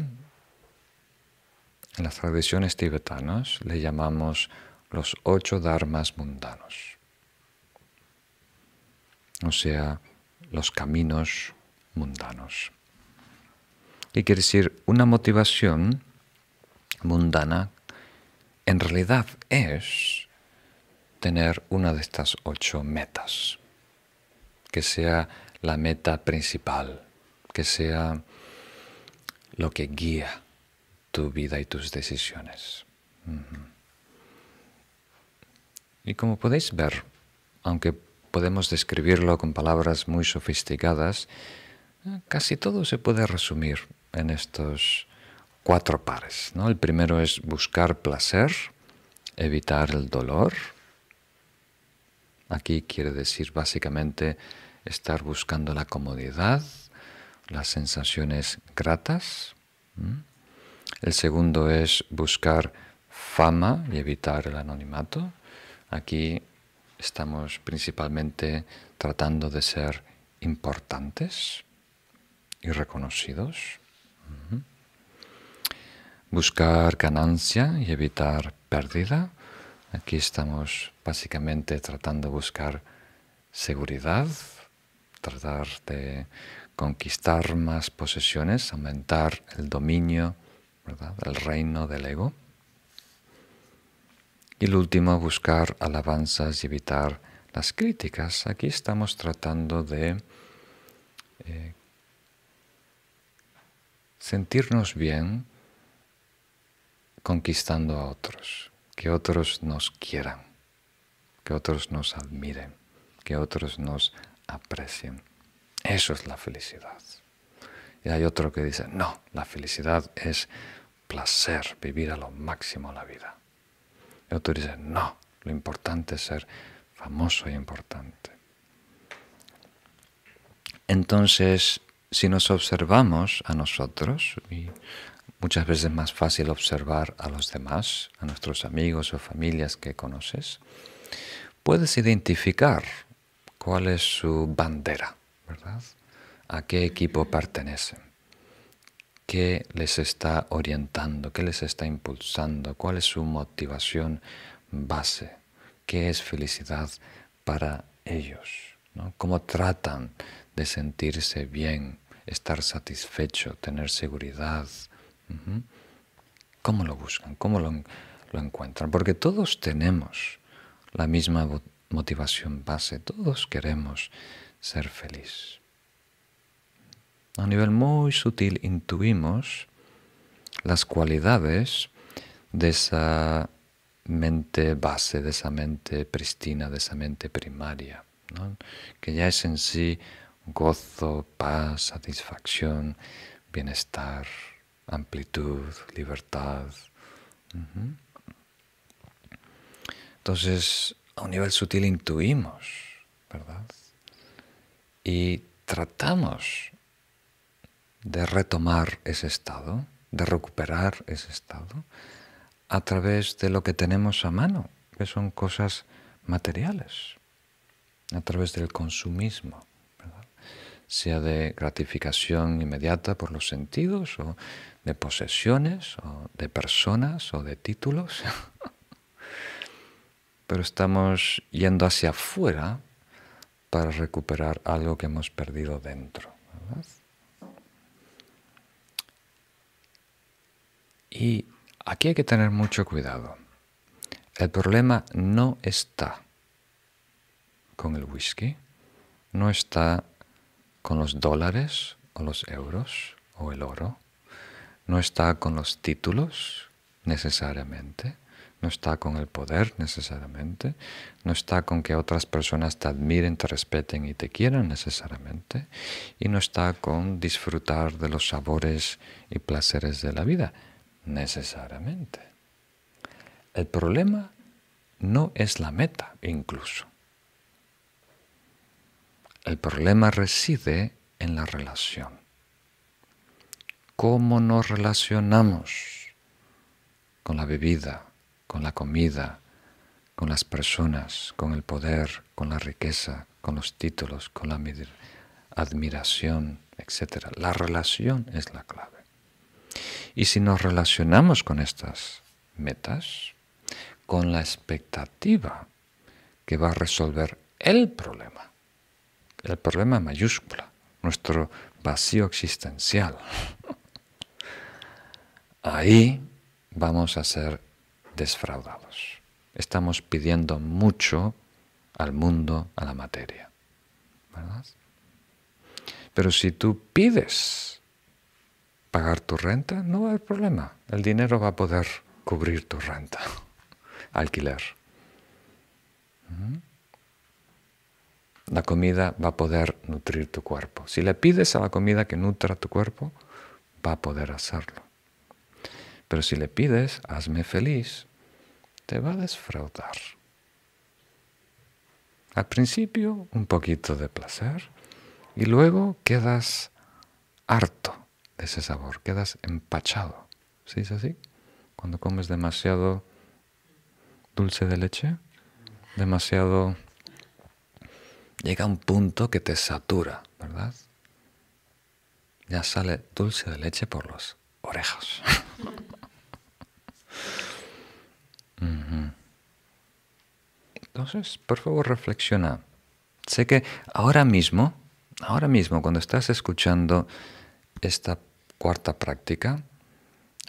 en las tradiciones tibetanas, le llamamos los ocho dharmas mundanos, o sea, los caminos mundanos. Y quiere decir, una motivación mundana en realidad es tener una de estas ocho metas, que sea la meta principal, que sea lo que guía tu vida y tus decisiones. Y como podéis ver, aunque podemos describirlo con palabras muy sofisticadas, casi todo se puede resumir en estos cuatro pares. ¿no? El primero es buscar placer, evitar el dolor. Aquí quiere decir básicamente estar buscando la comodidad, las sensaciones gratas. El segundo es buscar fama y evitar el anonimato. Aquí estamos principalmente tratando de ser importantes y reconocidos buscar ganancia y evitar pérdida. Aquí estamos básicamente tratando de buscar seguridad, tratar de conquistar más posesiones, aumentar el dominio, ¿verdad? el reino del ego. Y el último, buscar alabanzas y evitar las críticas. Aquí estamos tratando de eh, sentirnos bien conquistando a otros, que otros nos quieran, que otros nos admiren, que otros nos aprecien. Eso es la felicidad. Y hay otro que dice, no, la felicidad es placer, vivir a lo máximo la vida. Y otro dice, no, lo importante es ser famoso y importante. Entonces, si nos observamos a nosotros, y Muchas veces es más fácil observar a los demás, a nuestros amigos o familias que conoces. Puedes identificar cuál es su bandera, ¿verdad? A qué equipo pertenecen, qué les está orientando, qué les está impulsando, cuál es su motivación base, qué es felicidad para ellos, cómo tratan de sentirse bien, estar satisfecho, tener seguridad, ¿Cómo lo buscan? ¿Cómo lo, encuentran? Porque todos tenemos la misma motivación base, todos queremos ser feliz. A nivel muy sutil intuimos las cualidades de esa mente base, de esa mente pristina, de esa mente primaria, que ya es en sí gozo, paz, satisfacción, bienestar, amplitud, libertad. Entonces, a un nivel sutil intuimos, ¿verdad? Y tratamos de retomar ese estado, de recuperar ese estado, a través de lo que tenemos a mano, que son cosas materiales, a través del consumismo sea de gratificación inmediata por los sentidos o de posesiones o de personas o de títulos. [LAUGHS] Pero estamos yendo hacia afuera para recuperar algo que hemos perdido dentro. Y aquí hay que tener mucho cuidado. El problema no está con el whisky, no está con los dólares o los euros o el oro, no está con los títulos necesariamente, no está con el poder necesariamente, no está con que otras personas te admiren, te respeten y te quieran necesariamente, y no está con disfrutar de los sabores y placeres de la vida necesariamente. El problema no es la meta incluso. El problema reside en la relación. ¿Cómo nos relacionamos con la bebida, con la comida, con las personas, con el poder, con la riqueza, con los títulos, con la admiración, etc. La relación es la clave. Y si nos relacionamos con estas metas, con la expectativa que va a resolver el problema, el problema mayúscula, nuestro vacío existencial, [LAUGHS] ahí vamos a ser desfraudados. Estamos pidiendo mucho al mundo, a la materia. ¿verdad? Pero si tú pides pagar tu renta, no va a haber problema. El dinero va a poder cubrir tu renta, [LAUGHS] alquiler. ¿Mm? La comida va a poder nutrir tu cuerpo. Si le pides a la comida que nutra tu cuerpo, va a poder hacerlo. Pero si le pides, hazme feliz, te va a desfraudar. Al principio un poquito de placer y luego quedas harto de ese sabor, quedas empachado. ¿Sí es así? Cuando comes demasiado dulce de leche, demasiado... Llega un punto que te satura, ¿verdad? Ya sale dulce de leche por los orejas. [LAUGHS] Entonces, por favor, reflexiona. Sé que ahora mismo, ahora mismo, cuando estás escuchando esta cuarta práctica,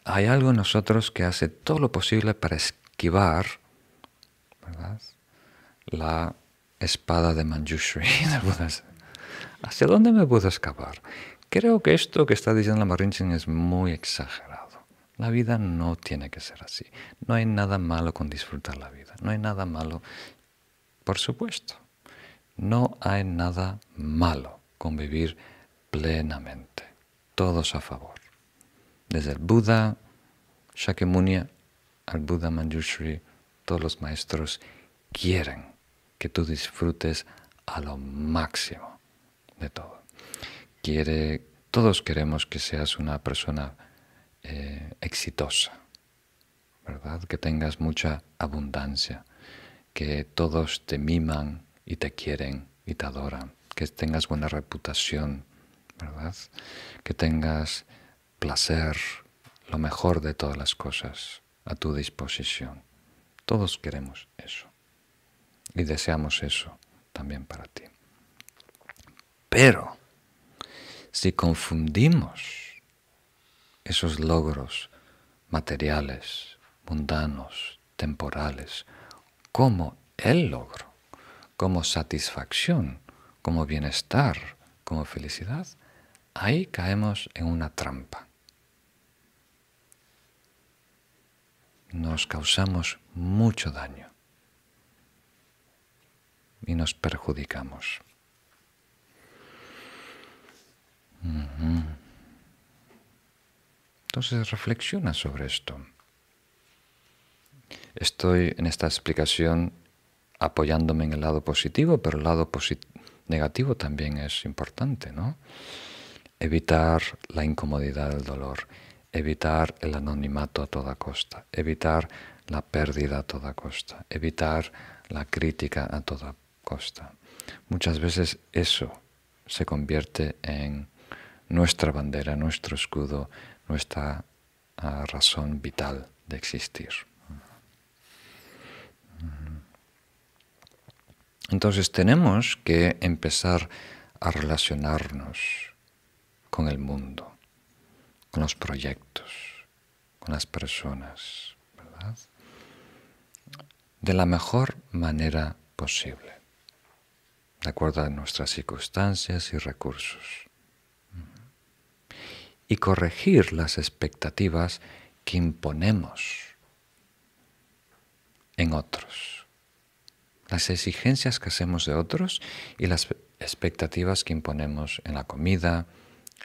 hay algo en nosotros que hace todo lo posible para esquivar la espada de Manjushri. [LAUGHS] ¿Hacia dónde me puedo escapar? Creo que esto que está diciendo la Marinchen es muy exagerado. La vida no tiene que ser así. No hay nada malo con disfrutar la vida. No hay nada malo, por supuesto. No hay nada malo con vivir plenamente. Todos a favor. Desde el Buda, Shakyamuni, al Buda Manjushri, todos los maestros quieren que tú disfrutes a lo máximo de todo. Quiere, todos queremos que seas una persona eh, exitosa, ¿verdad? Que tengas mucha abundancia, que todos te miman y te quieren y te adoran, que tengas buena reputación, ¿verdad? Que tengas placer, lo mejor de todas las cosas a tu disposición. Todos queremos eso y deseamos eso también para ti. Pero si confundimos esos logros materiales, mundanos, temporales, como el logro, como satisfacción, como bienestar, como felicidad, ahí caemos en una trampa. Nos causamos mucho daño y nos perjudicamos. Entonces reflexiona sobre esto. Estoy en esta explicación apoyándome en el lado positivo, pero el lado negativo también es importante, ¿no? Evitar la incomodidad del dolor, evitar el anonimato a toda costa, evitar la pérdida a toda costa, evitar la crítica a toda costa. Muchas veces eso se convierte en nuestra bandera, nuestro escudo, nuestra ah, razón vital de existir. Entonces tenemos que empezar a relacionarnos con el mundo, con los proyectos, con las personas, ¿verdad? De la mejor manera posible, de acuerdo a nuestras circunstancias y recursos y corregir las expectativas que imponemos en otros. Las exigencias que hacemos de otros y las expectativas que imponemos en la comida,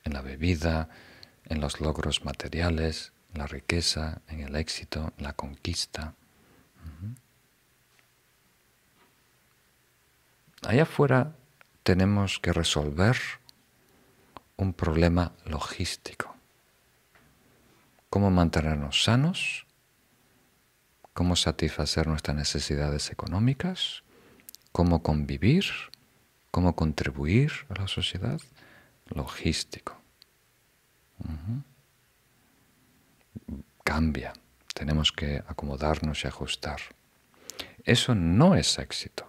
en la bebida, en los logros materiales, en la riqueza, en el éxito, en la conquista. Allá afuera tenemos que resolver un problema logístico. Cómo mantenernos sanos, cómo satisfacer nuestras necesidades económicas, cómo convivir, cómo contribuir a la sociedad, logístico. Cambia, tenemos que acomodarnos y ajustar. Eso no es éxito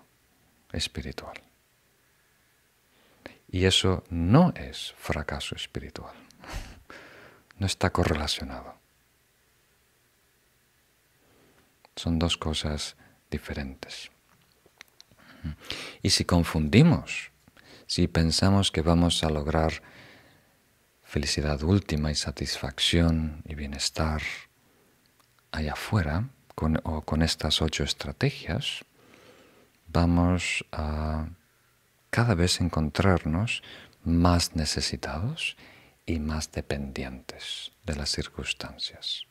espiritual. Y eso no es fracaso espiritual. No está correlacionado. Son dos cosas diferentes. Y si confundimos, si pensamos que vamos a lograr felicidad última y satisfacción y bienestar allá afuera, con, o con estas ocho estrategias, vamos a cada vez encontrarnos más necesitados y más dependientes de las circunstancias.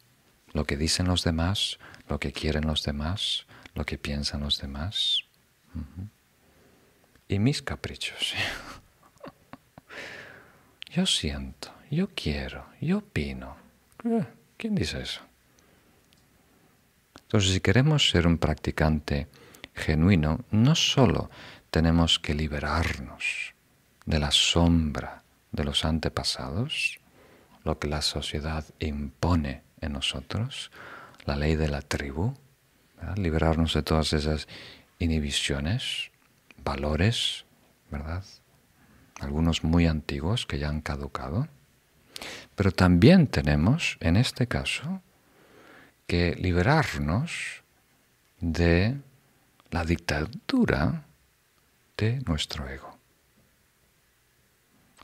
Lo que dicen los demás, lo que quieren los demás, lo que piensan los demás. Y mis caprichos. [LAUGHS] yo siento, yo quiero, yo opino. Eh, ¿Quién dice eso? Entonces, si queremos ser un practicante genuino, no solo tenemos que liberarnos de la sombra de los antepasados, lo que la sociedad impone en nosotros, la ley de la tribu, liberarnos de todas esas inhibiciones, valores, ¿verdad? Algunos muy antiguos que ya han caducado. Pero también tenemos, en este caso, que liberarnos de la dictadura de nuestro ego.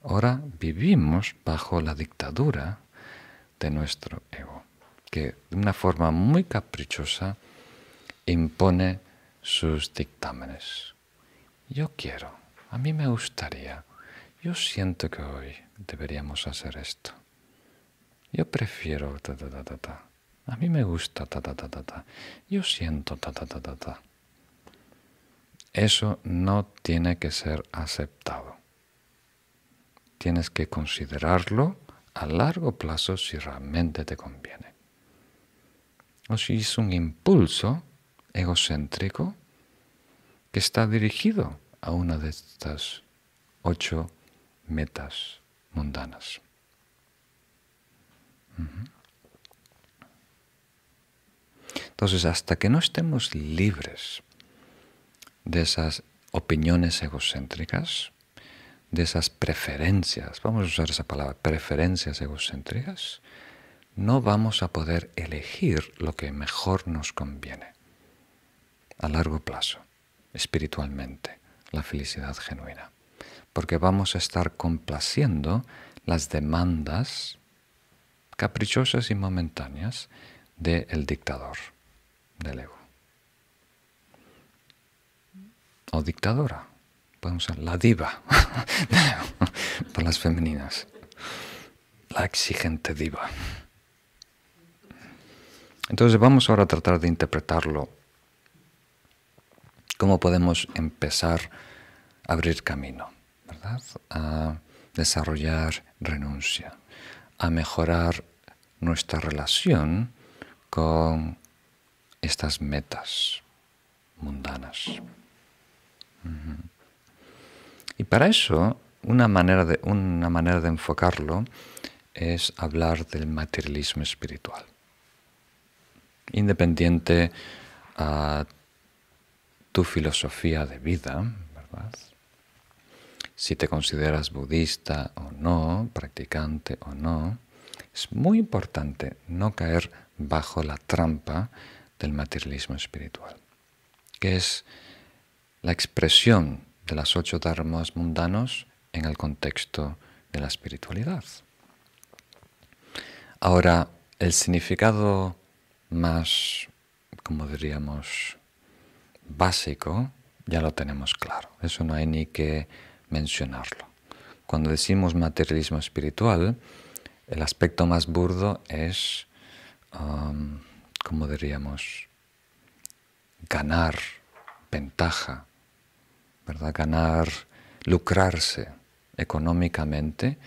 Ahora vivimos bajo la dictadura de nuestro ego, que de una forma muy caprichosa impone sus dictámenes. Yo quiero, a mí me gustaría, yo siento que hoy deberíamos hacer esto. Yo prefiero ta ta ta ta. A mí me gusta ta ta ta ta ta. Yo siento ta ta ta ta ta. Eso no tiene que ser aceptado. Tienes que considerarlo a largo plazo si realmente te conviene. O si es un impulso egocéntrico que está dirigido a una de estas ocho metas mundanas. Entonces, hasta que no estemos libres de esas opiniones egocéntricas, de esas preferencias, vamos a usar esa palabra, preferencias egocéntricas, no vamos a poder elegir lo que mejor nos conviene a largo plazo, espiritualmente, la felicidad genuina. Porque vamos a estar complaciendo las demandas caprichosas y momentáneas del dictador, del ego. O dictadora. Podemos ser la diva [LAUGHS] para las femeninas. La exigente diva. Entonces vamos ahora a tratar de interpretarlo. ¿Cómo podemos empezar a abrir camino? ¿verdad? A desarrollar renuncia, a mejorar nuestra relación con estas metas mundanas. Y para eso, una manera, de, una manera de enfocarlo es hablar del materialismo espiritual. Independiente a tu filosofía de vida. Si te consideras budista o no, practicante o no, es muy importante no caer bajo la trampa del materialismo espiritual, que es la expresión de las ocho dharmas mundanos en el contexto de la espiritualidad. Ahora, el significado más, como diríamos, básico ya lo tenemos claro. Eso no hay ni que mencionarlo. Cuando decimos materialismo espiritual, el aspecto más burdo es, um, como diríamos, ganar ventaja, ¿verdad? Ganar, lucrarse económicamente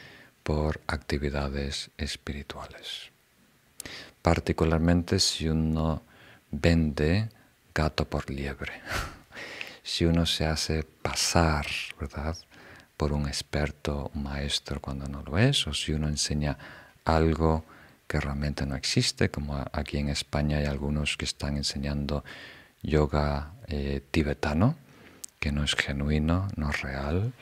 por actividades espirituales. Particularmente si uno vende gato por liebre, [LAUGHS] si uno se hace pasar, ¿verdad? por un experto, un maestro cuando no lo es, o si uno enseña algo que realmente no existe, como aquí en España hay algunos que están enseñando yoga eh, tibetano, que no es genuino, no es real,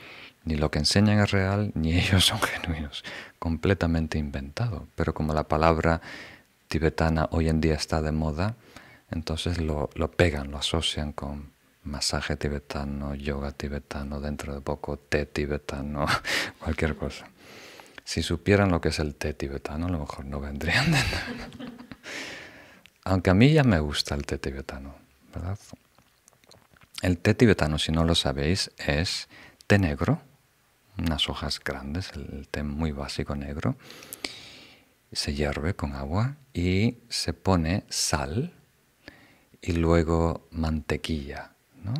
ni lo que enseñan es real, ni [LAUGHS] ellos son genuinos, completamente inventado. Pero como la palabra tibetana hoy en día está de moda, entonces lo, pegan, lo asocian con masaje tibetano, yoga tibetano, dentro de poco té tibetano, [LAUGHS] cualquier cosa. Si supieran lo que es el té tibetano, a lo mejor no vendrían. [LAUGHS] Aunque a mí ya me gusta el té tibetano, ¿verdad? El té tibetano, si no lo sabéis, es té negro, unas hojas grandes, el té muy básico negro. Se hierve con agua y se pone sal y luego mantequilla, ¿no?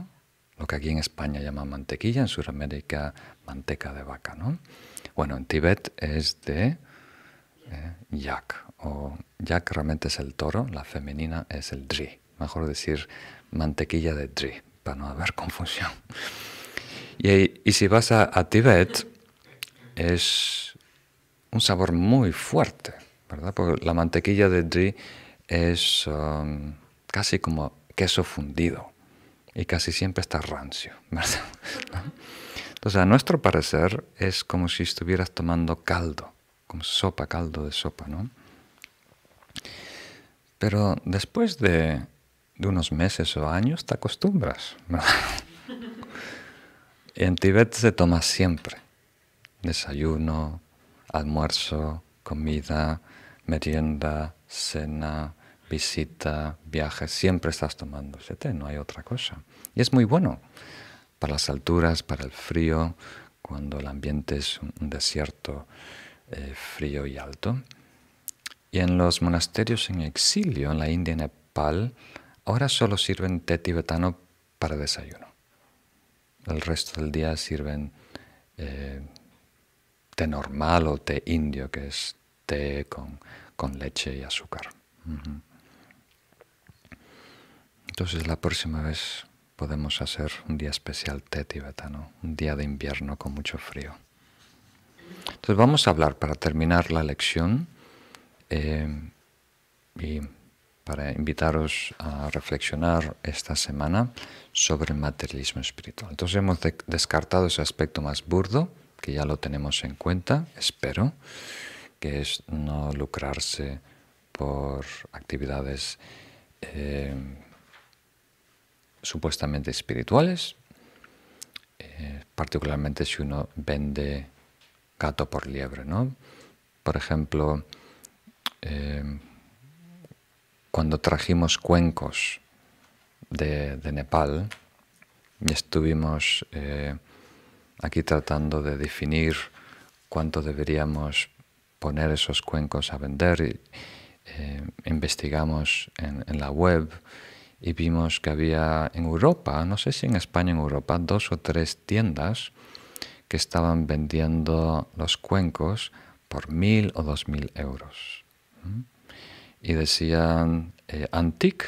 Lo que aquí en España llaman mantequilla, en Sudamérica manteca de vaca, ¿no? Bueno, en Tíbet es de eh, yak, o yak realmente es el toro, la femenina es el dri, mejor decir mantequilla de dri, para no haber confusión. Y, si vas a, Tíbet, es un sabor muy fuerte, ¿verdad? Porque la mantequilla de dri es um, casi como queso fundido y casi siempre está rancio, [LAUGHS] ¿verdad? Entonces, a nuestro parecer, es como si estuvieras tomando caldo, como sopa, caldo de sopa, ¿no? Pero después de, de unos meses o años te acostumbras. [LAUGHS] En Tíbet se toma siempre. Desayuno, almuerzo, comida, merienda, cena, visita, viaje. Siempre estás tomando té, no hay otra cosa. Y es muy bueno para las alturas, para el frío, cuando el ambiente es un desierto eh, frío y alto. Y en los monasterios en exilio, en la India y Nepal, ahora solo sirven té tibetano para desayuno. El resto del día sirven eh, té normal o té indio, que es té con, leche y azúcar. Entonces la próxima vez podemos hacer un día especial té tibetano, un día de invierno con mucho frío. Entonces vamos a hablar para terminar la lección eh, y para invitaros a reflexionar esta semana sobre el materialismo espiritual. Entonces hemos descartado ese aspecto más burdo, que ya lo tenemos en cuenta, espero, que es no lucrarse por actividades eh, supuestamente espirituales, eh, particularmente si uno vende gato por liebre, ¿no? Por ejemplo, eh, cuando trajimos cuencos de, Nepal y estuvimos eh, aquí tratando de definir cuánto deberíamos poner esos cuencos a vender. Eh, investigamos en, en, la web y vimos que había en Europa, no sé si en España en Europa, dos o tres tiendas que estaban vendiendo los cuencos por mil o dos mil euros y decían eh, antique,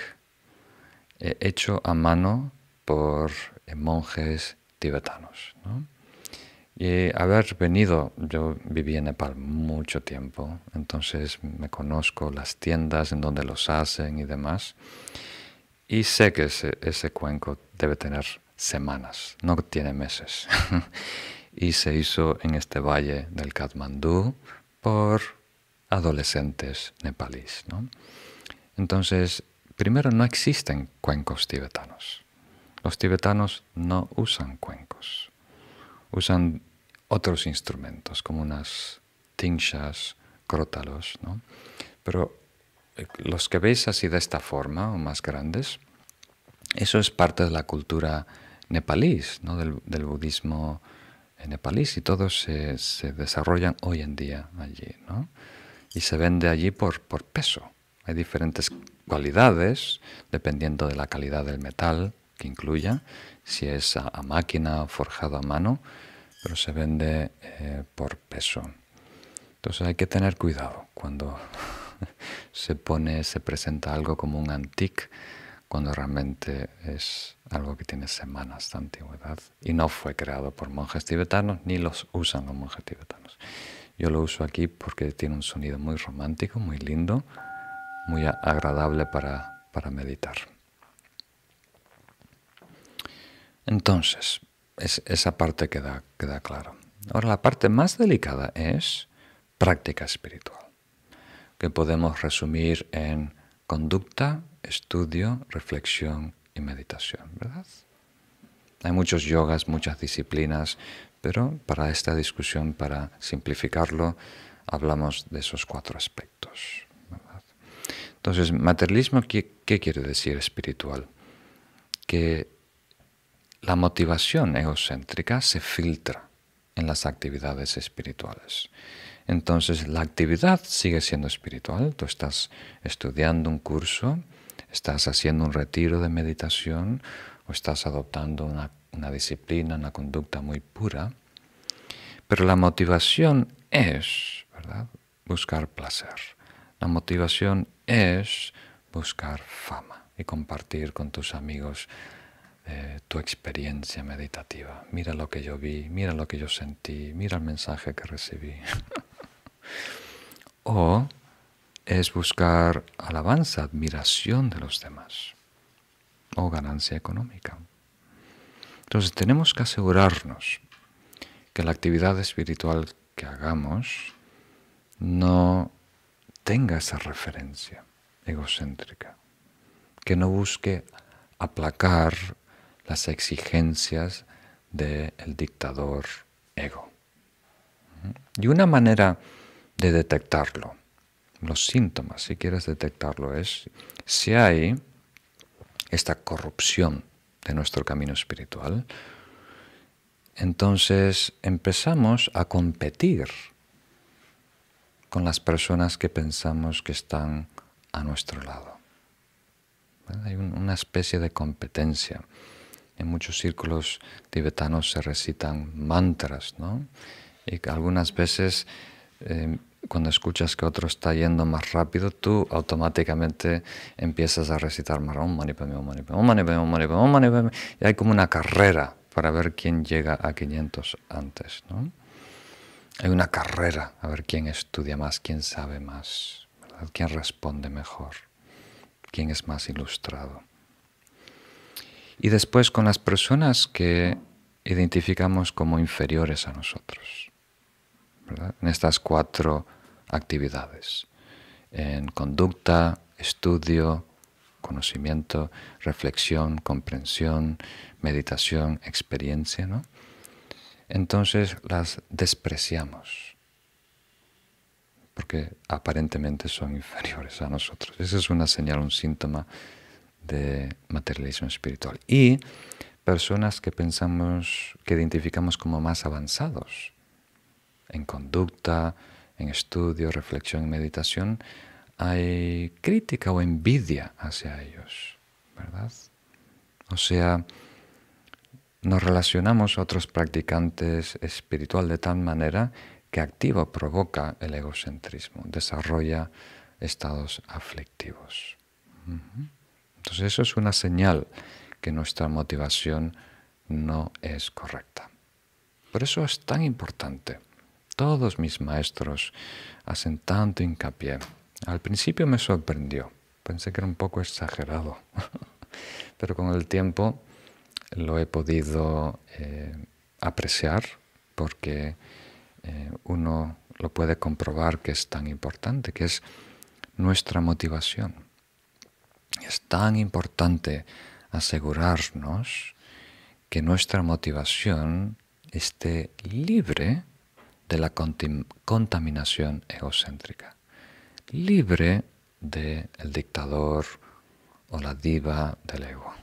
eh, hecho a mano por eh, monjes tibetanos. Y haber venido, yo viví en Nepal mucho tiempo, entonces me conozco las tiendas en donde los hacen y demás, y sé que ese, ese cuenco debe tener semanas, no tiene meses. [LAUGHS] y se hizo en este valle del Katmandú por adolescentes nepalíes. ¿no? Entonces, primero no existen cuencos tibetanos. Los tibetanos no usan cuencos, usan otros instrumentos como unas tinchas, crótalos, ¿no? Pero eh, los que veis así de esta forma o más grandes Eso es parte de la cultura nepalís, ¿no? del, budismo nepalís y todos se, se, desarrollan hoy en día allí. ¿no? Y se vende allí por, por peso. Hay diferentes cualidades dependiendo de la calidad del metal que incluya, si es a, máquina o forjado a mano, pero se vende eh, por peso. Entonces hay que tener cuidado cuando [LAUGHS] se pone, se presenta algo como un antique, cuando realmente es algo que tiene semanas de antigüedad y no fue creado por monjes tibetanos ni los usan los monjes tibetanos. Yo lo uso aquí porque tiene un sonido muy romántico, muy lindo, muy agradable para, para meditar. Entonces, es, esa parte queda, queda claro. Ahora, la parte más delicada es práctica espiritual, que podemos resumir en conducta, estudio, reflexión y meditación, ¿verdad? Hay muchos yogas, muchas disciplinas, pero para esta discusión, para simplificarlo, hablamos de esos cuatro aspectos. Entonces, materialismo, ¿qué, ¿qué, quiere decir espiritual? Que la motivación egocéntrica se filtra en las actividades espirituales. Entonces la actividad sigue siendo espiritual. Tú estás estudiando un curso, estás haciendo un retiro de meditación o estás adoptando una, disciplina, una conducta muy pura. Pero la motivación es. Buscar placer. La motivación es buscar fama y compartir con tus amigos eh, tu experiencia meditativa. Mira lo que yo vi, mira lo que yo sentí, mira el mensaje que recibí. [LAUGHS] o es buscar alabanza, admiración de los demás o ganancia económica. Entonces tenemos que asegurarnos que la actividad espiritual que hagamos no tenga esa referencia egocéntrica, que no busque aplacar las exigencias del dictador ego. Y una manera de detectarlo, los síntomas, si quieres detectarlo, es si hay esta corrupción de nuestro camino espiritual, entonces empezamos a competir con las personas que pensamos que están a nuestro lado. Hay una especie de competencia en muchos círculos tibetanos se recitan mantras, ¿no? Y algunas veces eh, cuando escuchas que otro está yendo más rápido, tú automáticamente empiezas a recitar más y hay como una carrera para ver quién llega a 500 antes, ¿no? Hay una carrera a ver quién estudia más, quién sabe más, quién responde mejor, quién es más ilustrado. Y después con las personas que identificamos como inferiores a nosotros. En estas cuatro actividades. En conducta, estudio, conocimiento, reflexión, comprensión, meditación, experiencia. ¿no? Entonces las despreciamos porque aparentemente son inferiores a nosotros. Esa es una señal, un síntoma de materialismo espiritual. Y personas que pensamos, que identificamos como más avanzados en conducta, en estudio, reflexión y meditación, hay crítica o envidia hacia ellos, ¿verdad? O sea, nos relacionamos a otros practicantes espiritual de tal manera que activa o provoca el egocentrismo, desarrolla estados aflictivos. Entonces eso es una señal que nuestra motivación no es correcta. Por eso es tan importante. Todos mis maestros hacen tanto hincapié. Al principio me sorprendió, pensé que era un poco exagerado, [LAUGHS] pero con el tiempo lo he podido eh, apreciar porque eh, uno lo puede comprobar que es tan importante, que es nuestra motivación. Es tan importante asegurarnos que nuestra motivación esté libre de la contaminación egocéntrica, libre del dictador o la diva del ego.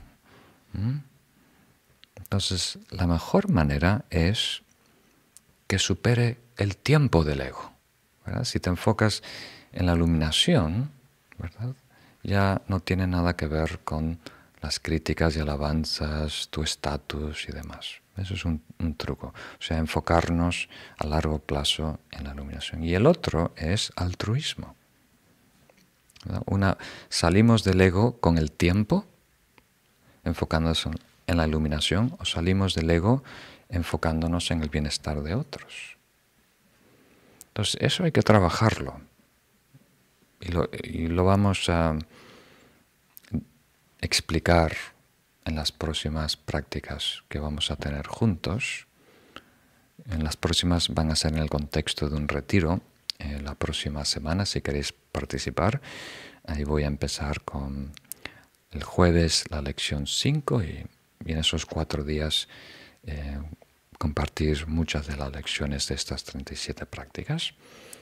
Entonces, la mejor manera es que supere el tiempo del ego. Si te enfocas en la iluminación, ¿verdad? ya no tiene nada que ver con las críticas y alabanzas, tu estatus y demás. Eso es un, truco. O sea, enfocarnos a largo plazo en la iluminación. Y el otro es altruismo. Una, salimos del ego con el tiempo, enfocándonos en la iluminación, o salimos del ego enfocándonos en el bienestar de otros. Entonces, eso hay que trabajarlo. Y lo, vamos a explicar en las próximas prácticas que vamos a tener juntos. En las próximas van a ser en el contexto de un retiro. Eh, la próxima semana, si queréis participar, ahí voy a empezar con el jueves la lección 5 y, en esos cuatro días eh, compartir muchas de las lecciones de estas 37 prácticas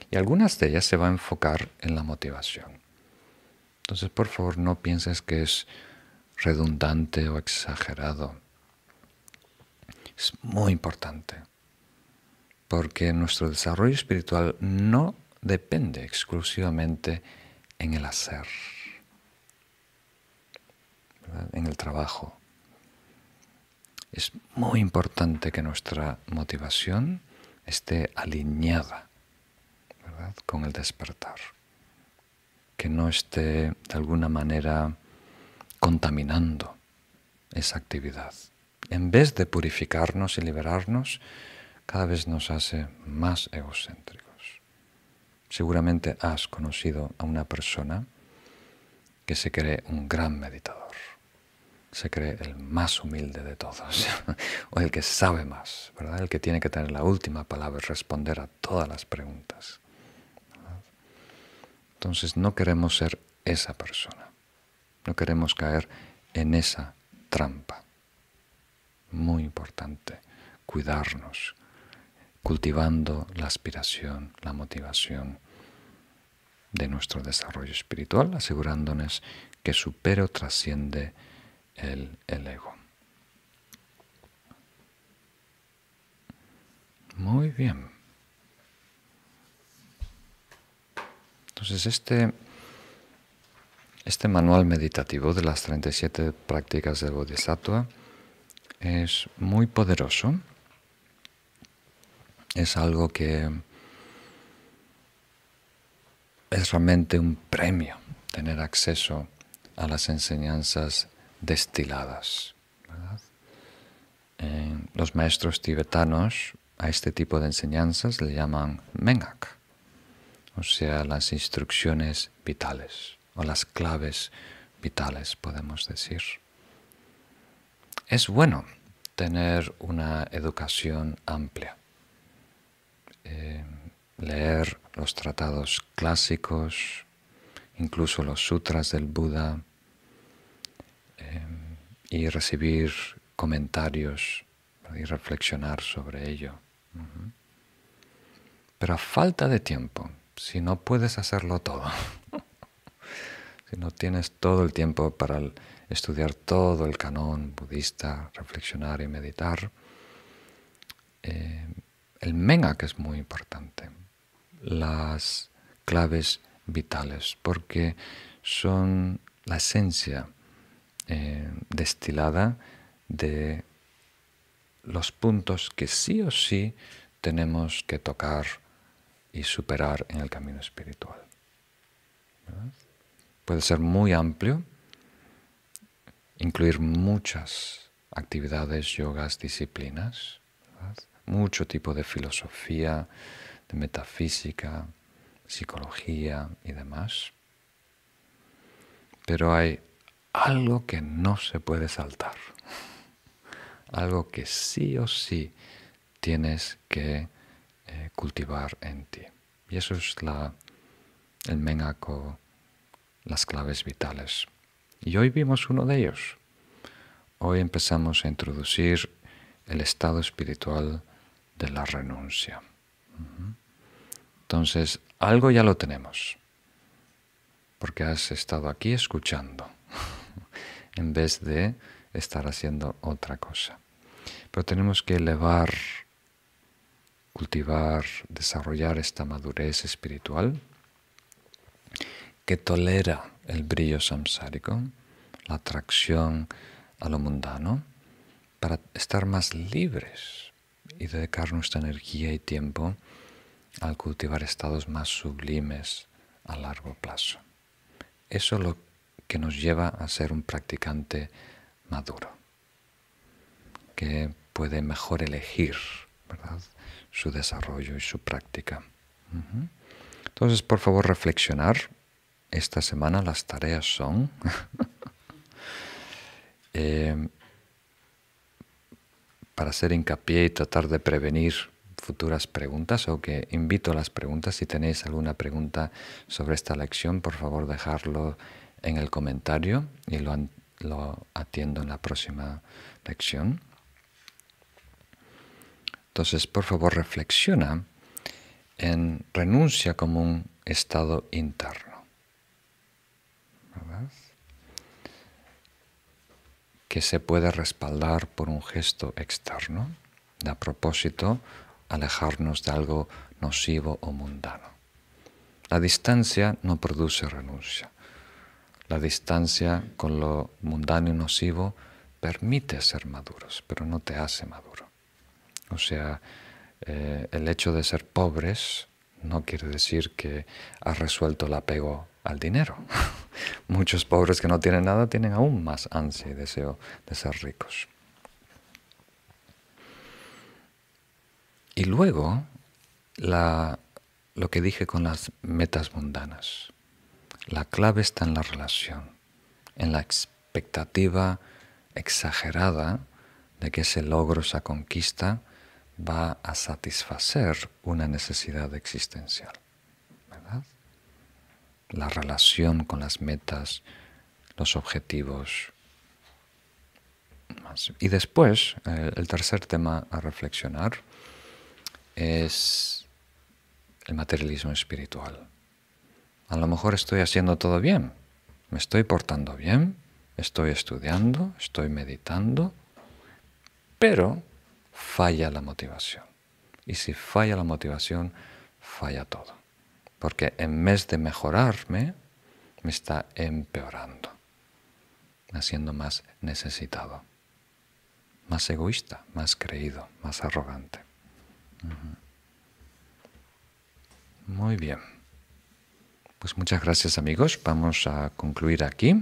y algunas de ellas se van a enfocar en la motivación. Entonces, por favor, no pienses que es redundante o exagerado. Es muy importante, porque nuestro desarrollo espiritual no depende exclusivamente en el hacer, en el trabajo. Es muy importante que nuestra motivación esté alineada con el despertar, que no esté de alguna manera contaminando esa actividad. En vez de purificarnos y liberarnos, cada vez nos hace más egocéntricos. Seguramente has conocido a una persona que se cree un gran meditador, se cree el más humilde de todos, [LAUGHS] o el que sabe más, ¿verdad? El que tiene que tener la última palabra y responder a todas las preguntas. Entonces no queremos ser esa persona, no queremos caer en esa trampa. Muy importante cuidarnos, cultivando la aspiración, la motivación de nuestro desarrollo espiritual, asegurándonos que supero trasciende el, el ego. Muy bien. Entonces, este, este manual meditativo de las 37 prácticas de Bodhisattva es muy poderoso. Es algo que es realmente un premio tener acceso a las enseñanzas destiladas. los maestros tibetanos a este tipo de enseñanzas le llaman Mengak o sea, las instrucciones vitales o las claves vitales, podemos decir. Es bueno tener una educación amplia, eh, leer los tratados clásicos, incluso los sutras del Buda, eh, y recibir comentarios y reflexionar sobre ello. Pero a falta de tiempo, si no puedes hacerlo todo, [LAUGHS] si no tienes todo el tiempo para estudiar todo el canon budista, reflexionar y meditar, eh, el menga que es muy importante, las claves vitales, porque son la esencia eh, destilada de los puntos que sí o sí tenemos que tocar y superar en el camino espiritual. Puede ser muy amplio, incluir muchas actividades, yogas, disciplinas, mucho tipo de filosofía, de metafísica, psicología y demás. Pero hay algo que no se puede saltar, [LAUGHS] algo que sí o sí tienes que eh, cultivar en ti. Y eso es la, el Mengaco, las claves vitales. Y hoy vimos uno de ellos. Hoy empezamos a introducir el estado espiritual de la renuncia. Entonces, algo ya lo tenemos, porque has estado aquí escuchando, [LAUGHS] en vez de estar haciendo otra cosa. Pero tenemos que elevar, cultivar, desarrollar esta madurez espiritual que tolera el brillo samsárico, la atracción a lo mundano, para estar más libres y dedicar nuestra energía y tiempo al cultivar estados más sublimes a largo plazo. Eso es lo que nos lleva a ser un practicante maduro, que puede mejor elegir su desarrollo y su práctica. Entonces, por favor, reflexionar. Esta semana las tareas son [LAUGHS] eh, para hacer hincapié y tratar de prevenir futuras preguntas o que invito a las preguntas. Si tenéis alguna pregunta sobre esta lección, por favor dejarlo en el comentario y lo, lo atiendo en la próxima lección. Entonces, por favor, reflexiona en renuncia como un estado interno. Que se puede respaldar por un gesto externo. a propósito alejarnos de algo nocivo o mundano. La distancia no produce renuncia. La distancia con lo mundano y nocivo permite ser maduros, pero no te hace maduro. O sea, eh, el hecho de ser pobres no quiere decir que has resuelto el apego al dinero. [LAUGHS] Muchos pobres que no tienen nada tienen aún más ansia y deseo de ser ricos. Y luego, lo que dije con las metas mundanas. La clave está en la relación, en la expectativa exagerada de que ese logro, esa conquista, va a satisfacer una necesidad existencial. La relación con las metas, los objetivos. Y después, el tercer tema a reflexionar es el materialismo espiritual. A lo mejor estoy haciendo todo bien, me estoy portando bien, estoy estudiando, estoy meditando, pero falla la motivación. Y si falla la motivación, falla todo. Porque en vez de mejorarme, me está empeorando, haciendo más necesitado, más egoísta, más creído, más arrogante. Muy bien. Pues muchas gracias amigos. Vamos a concluir aquí.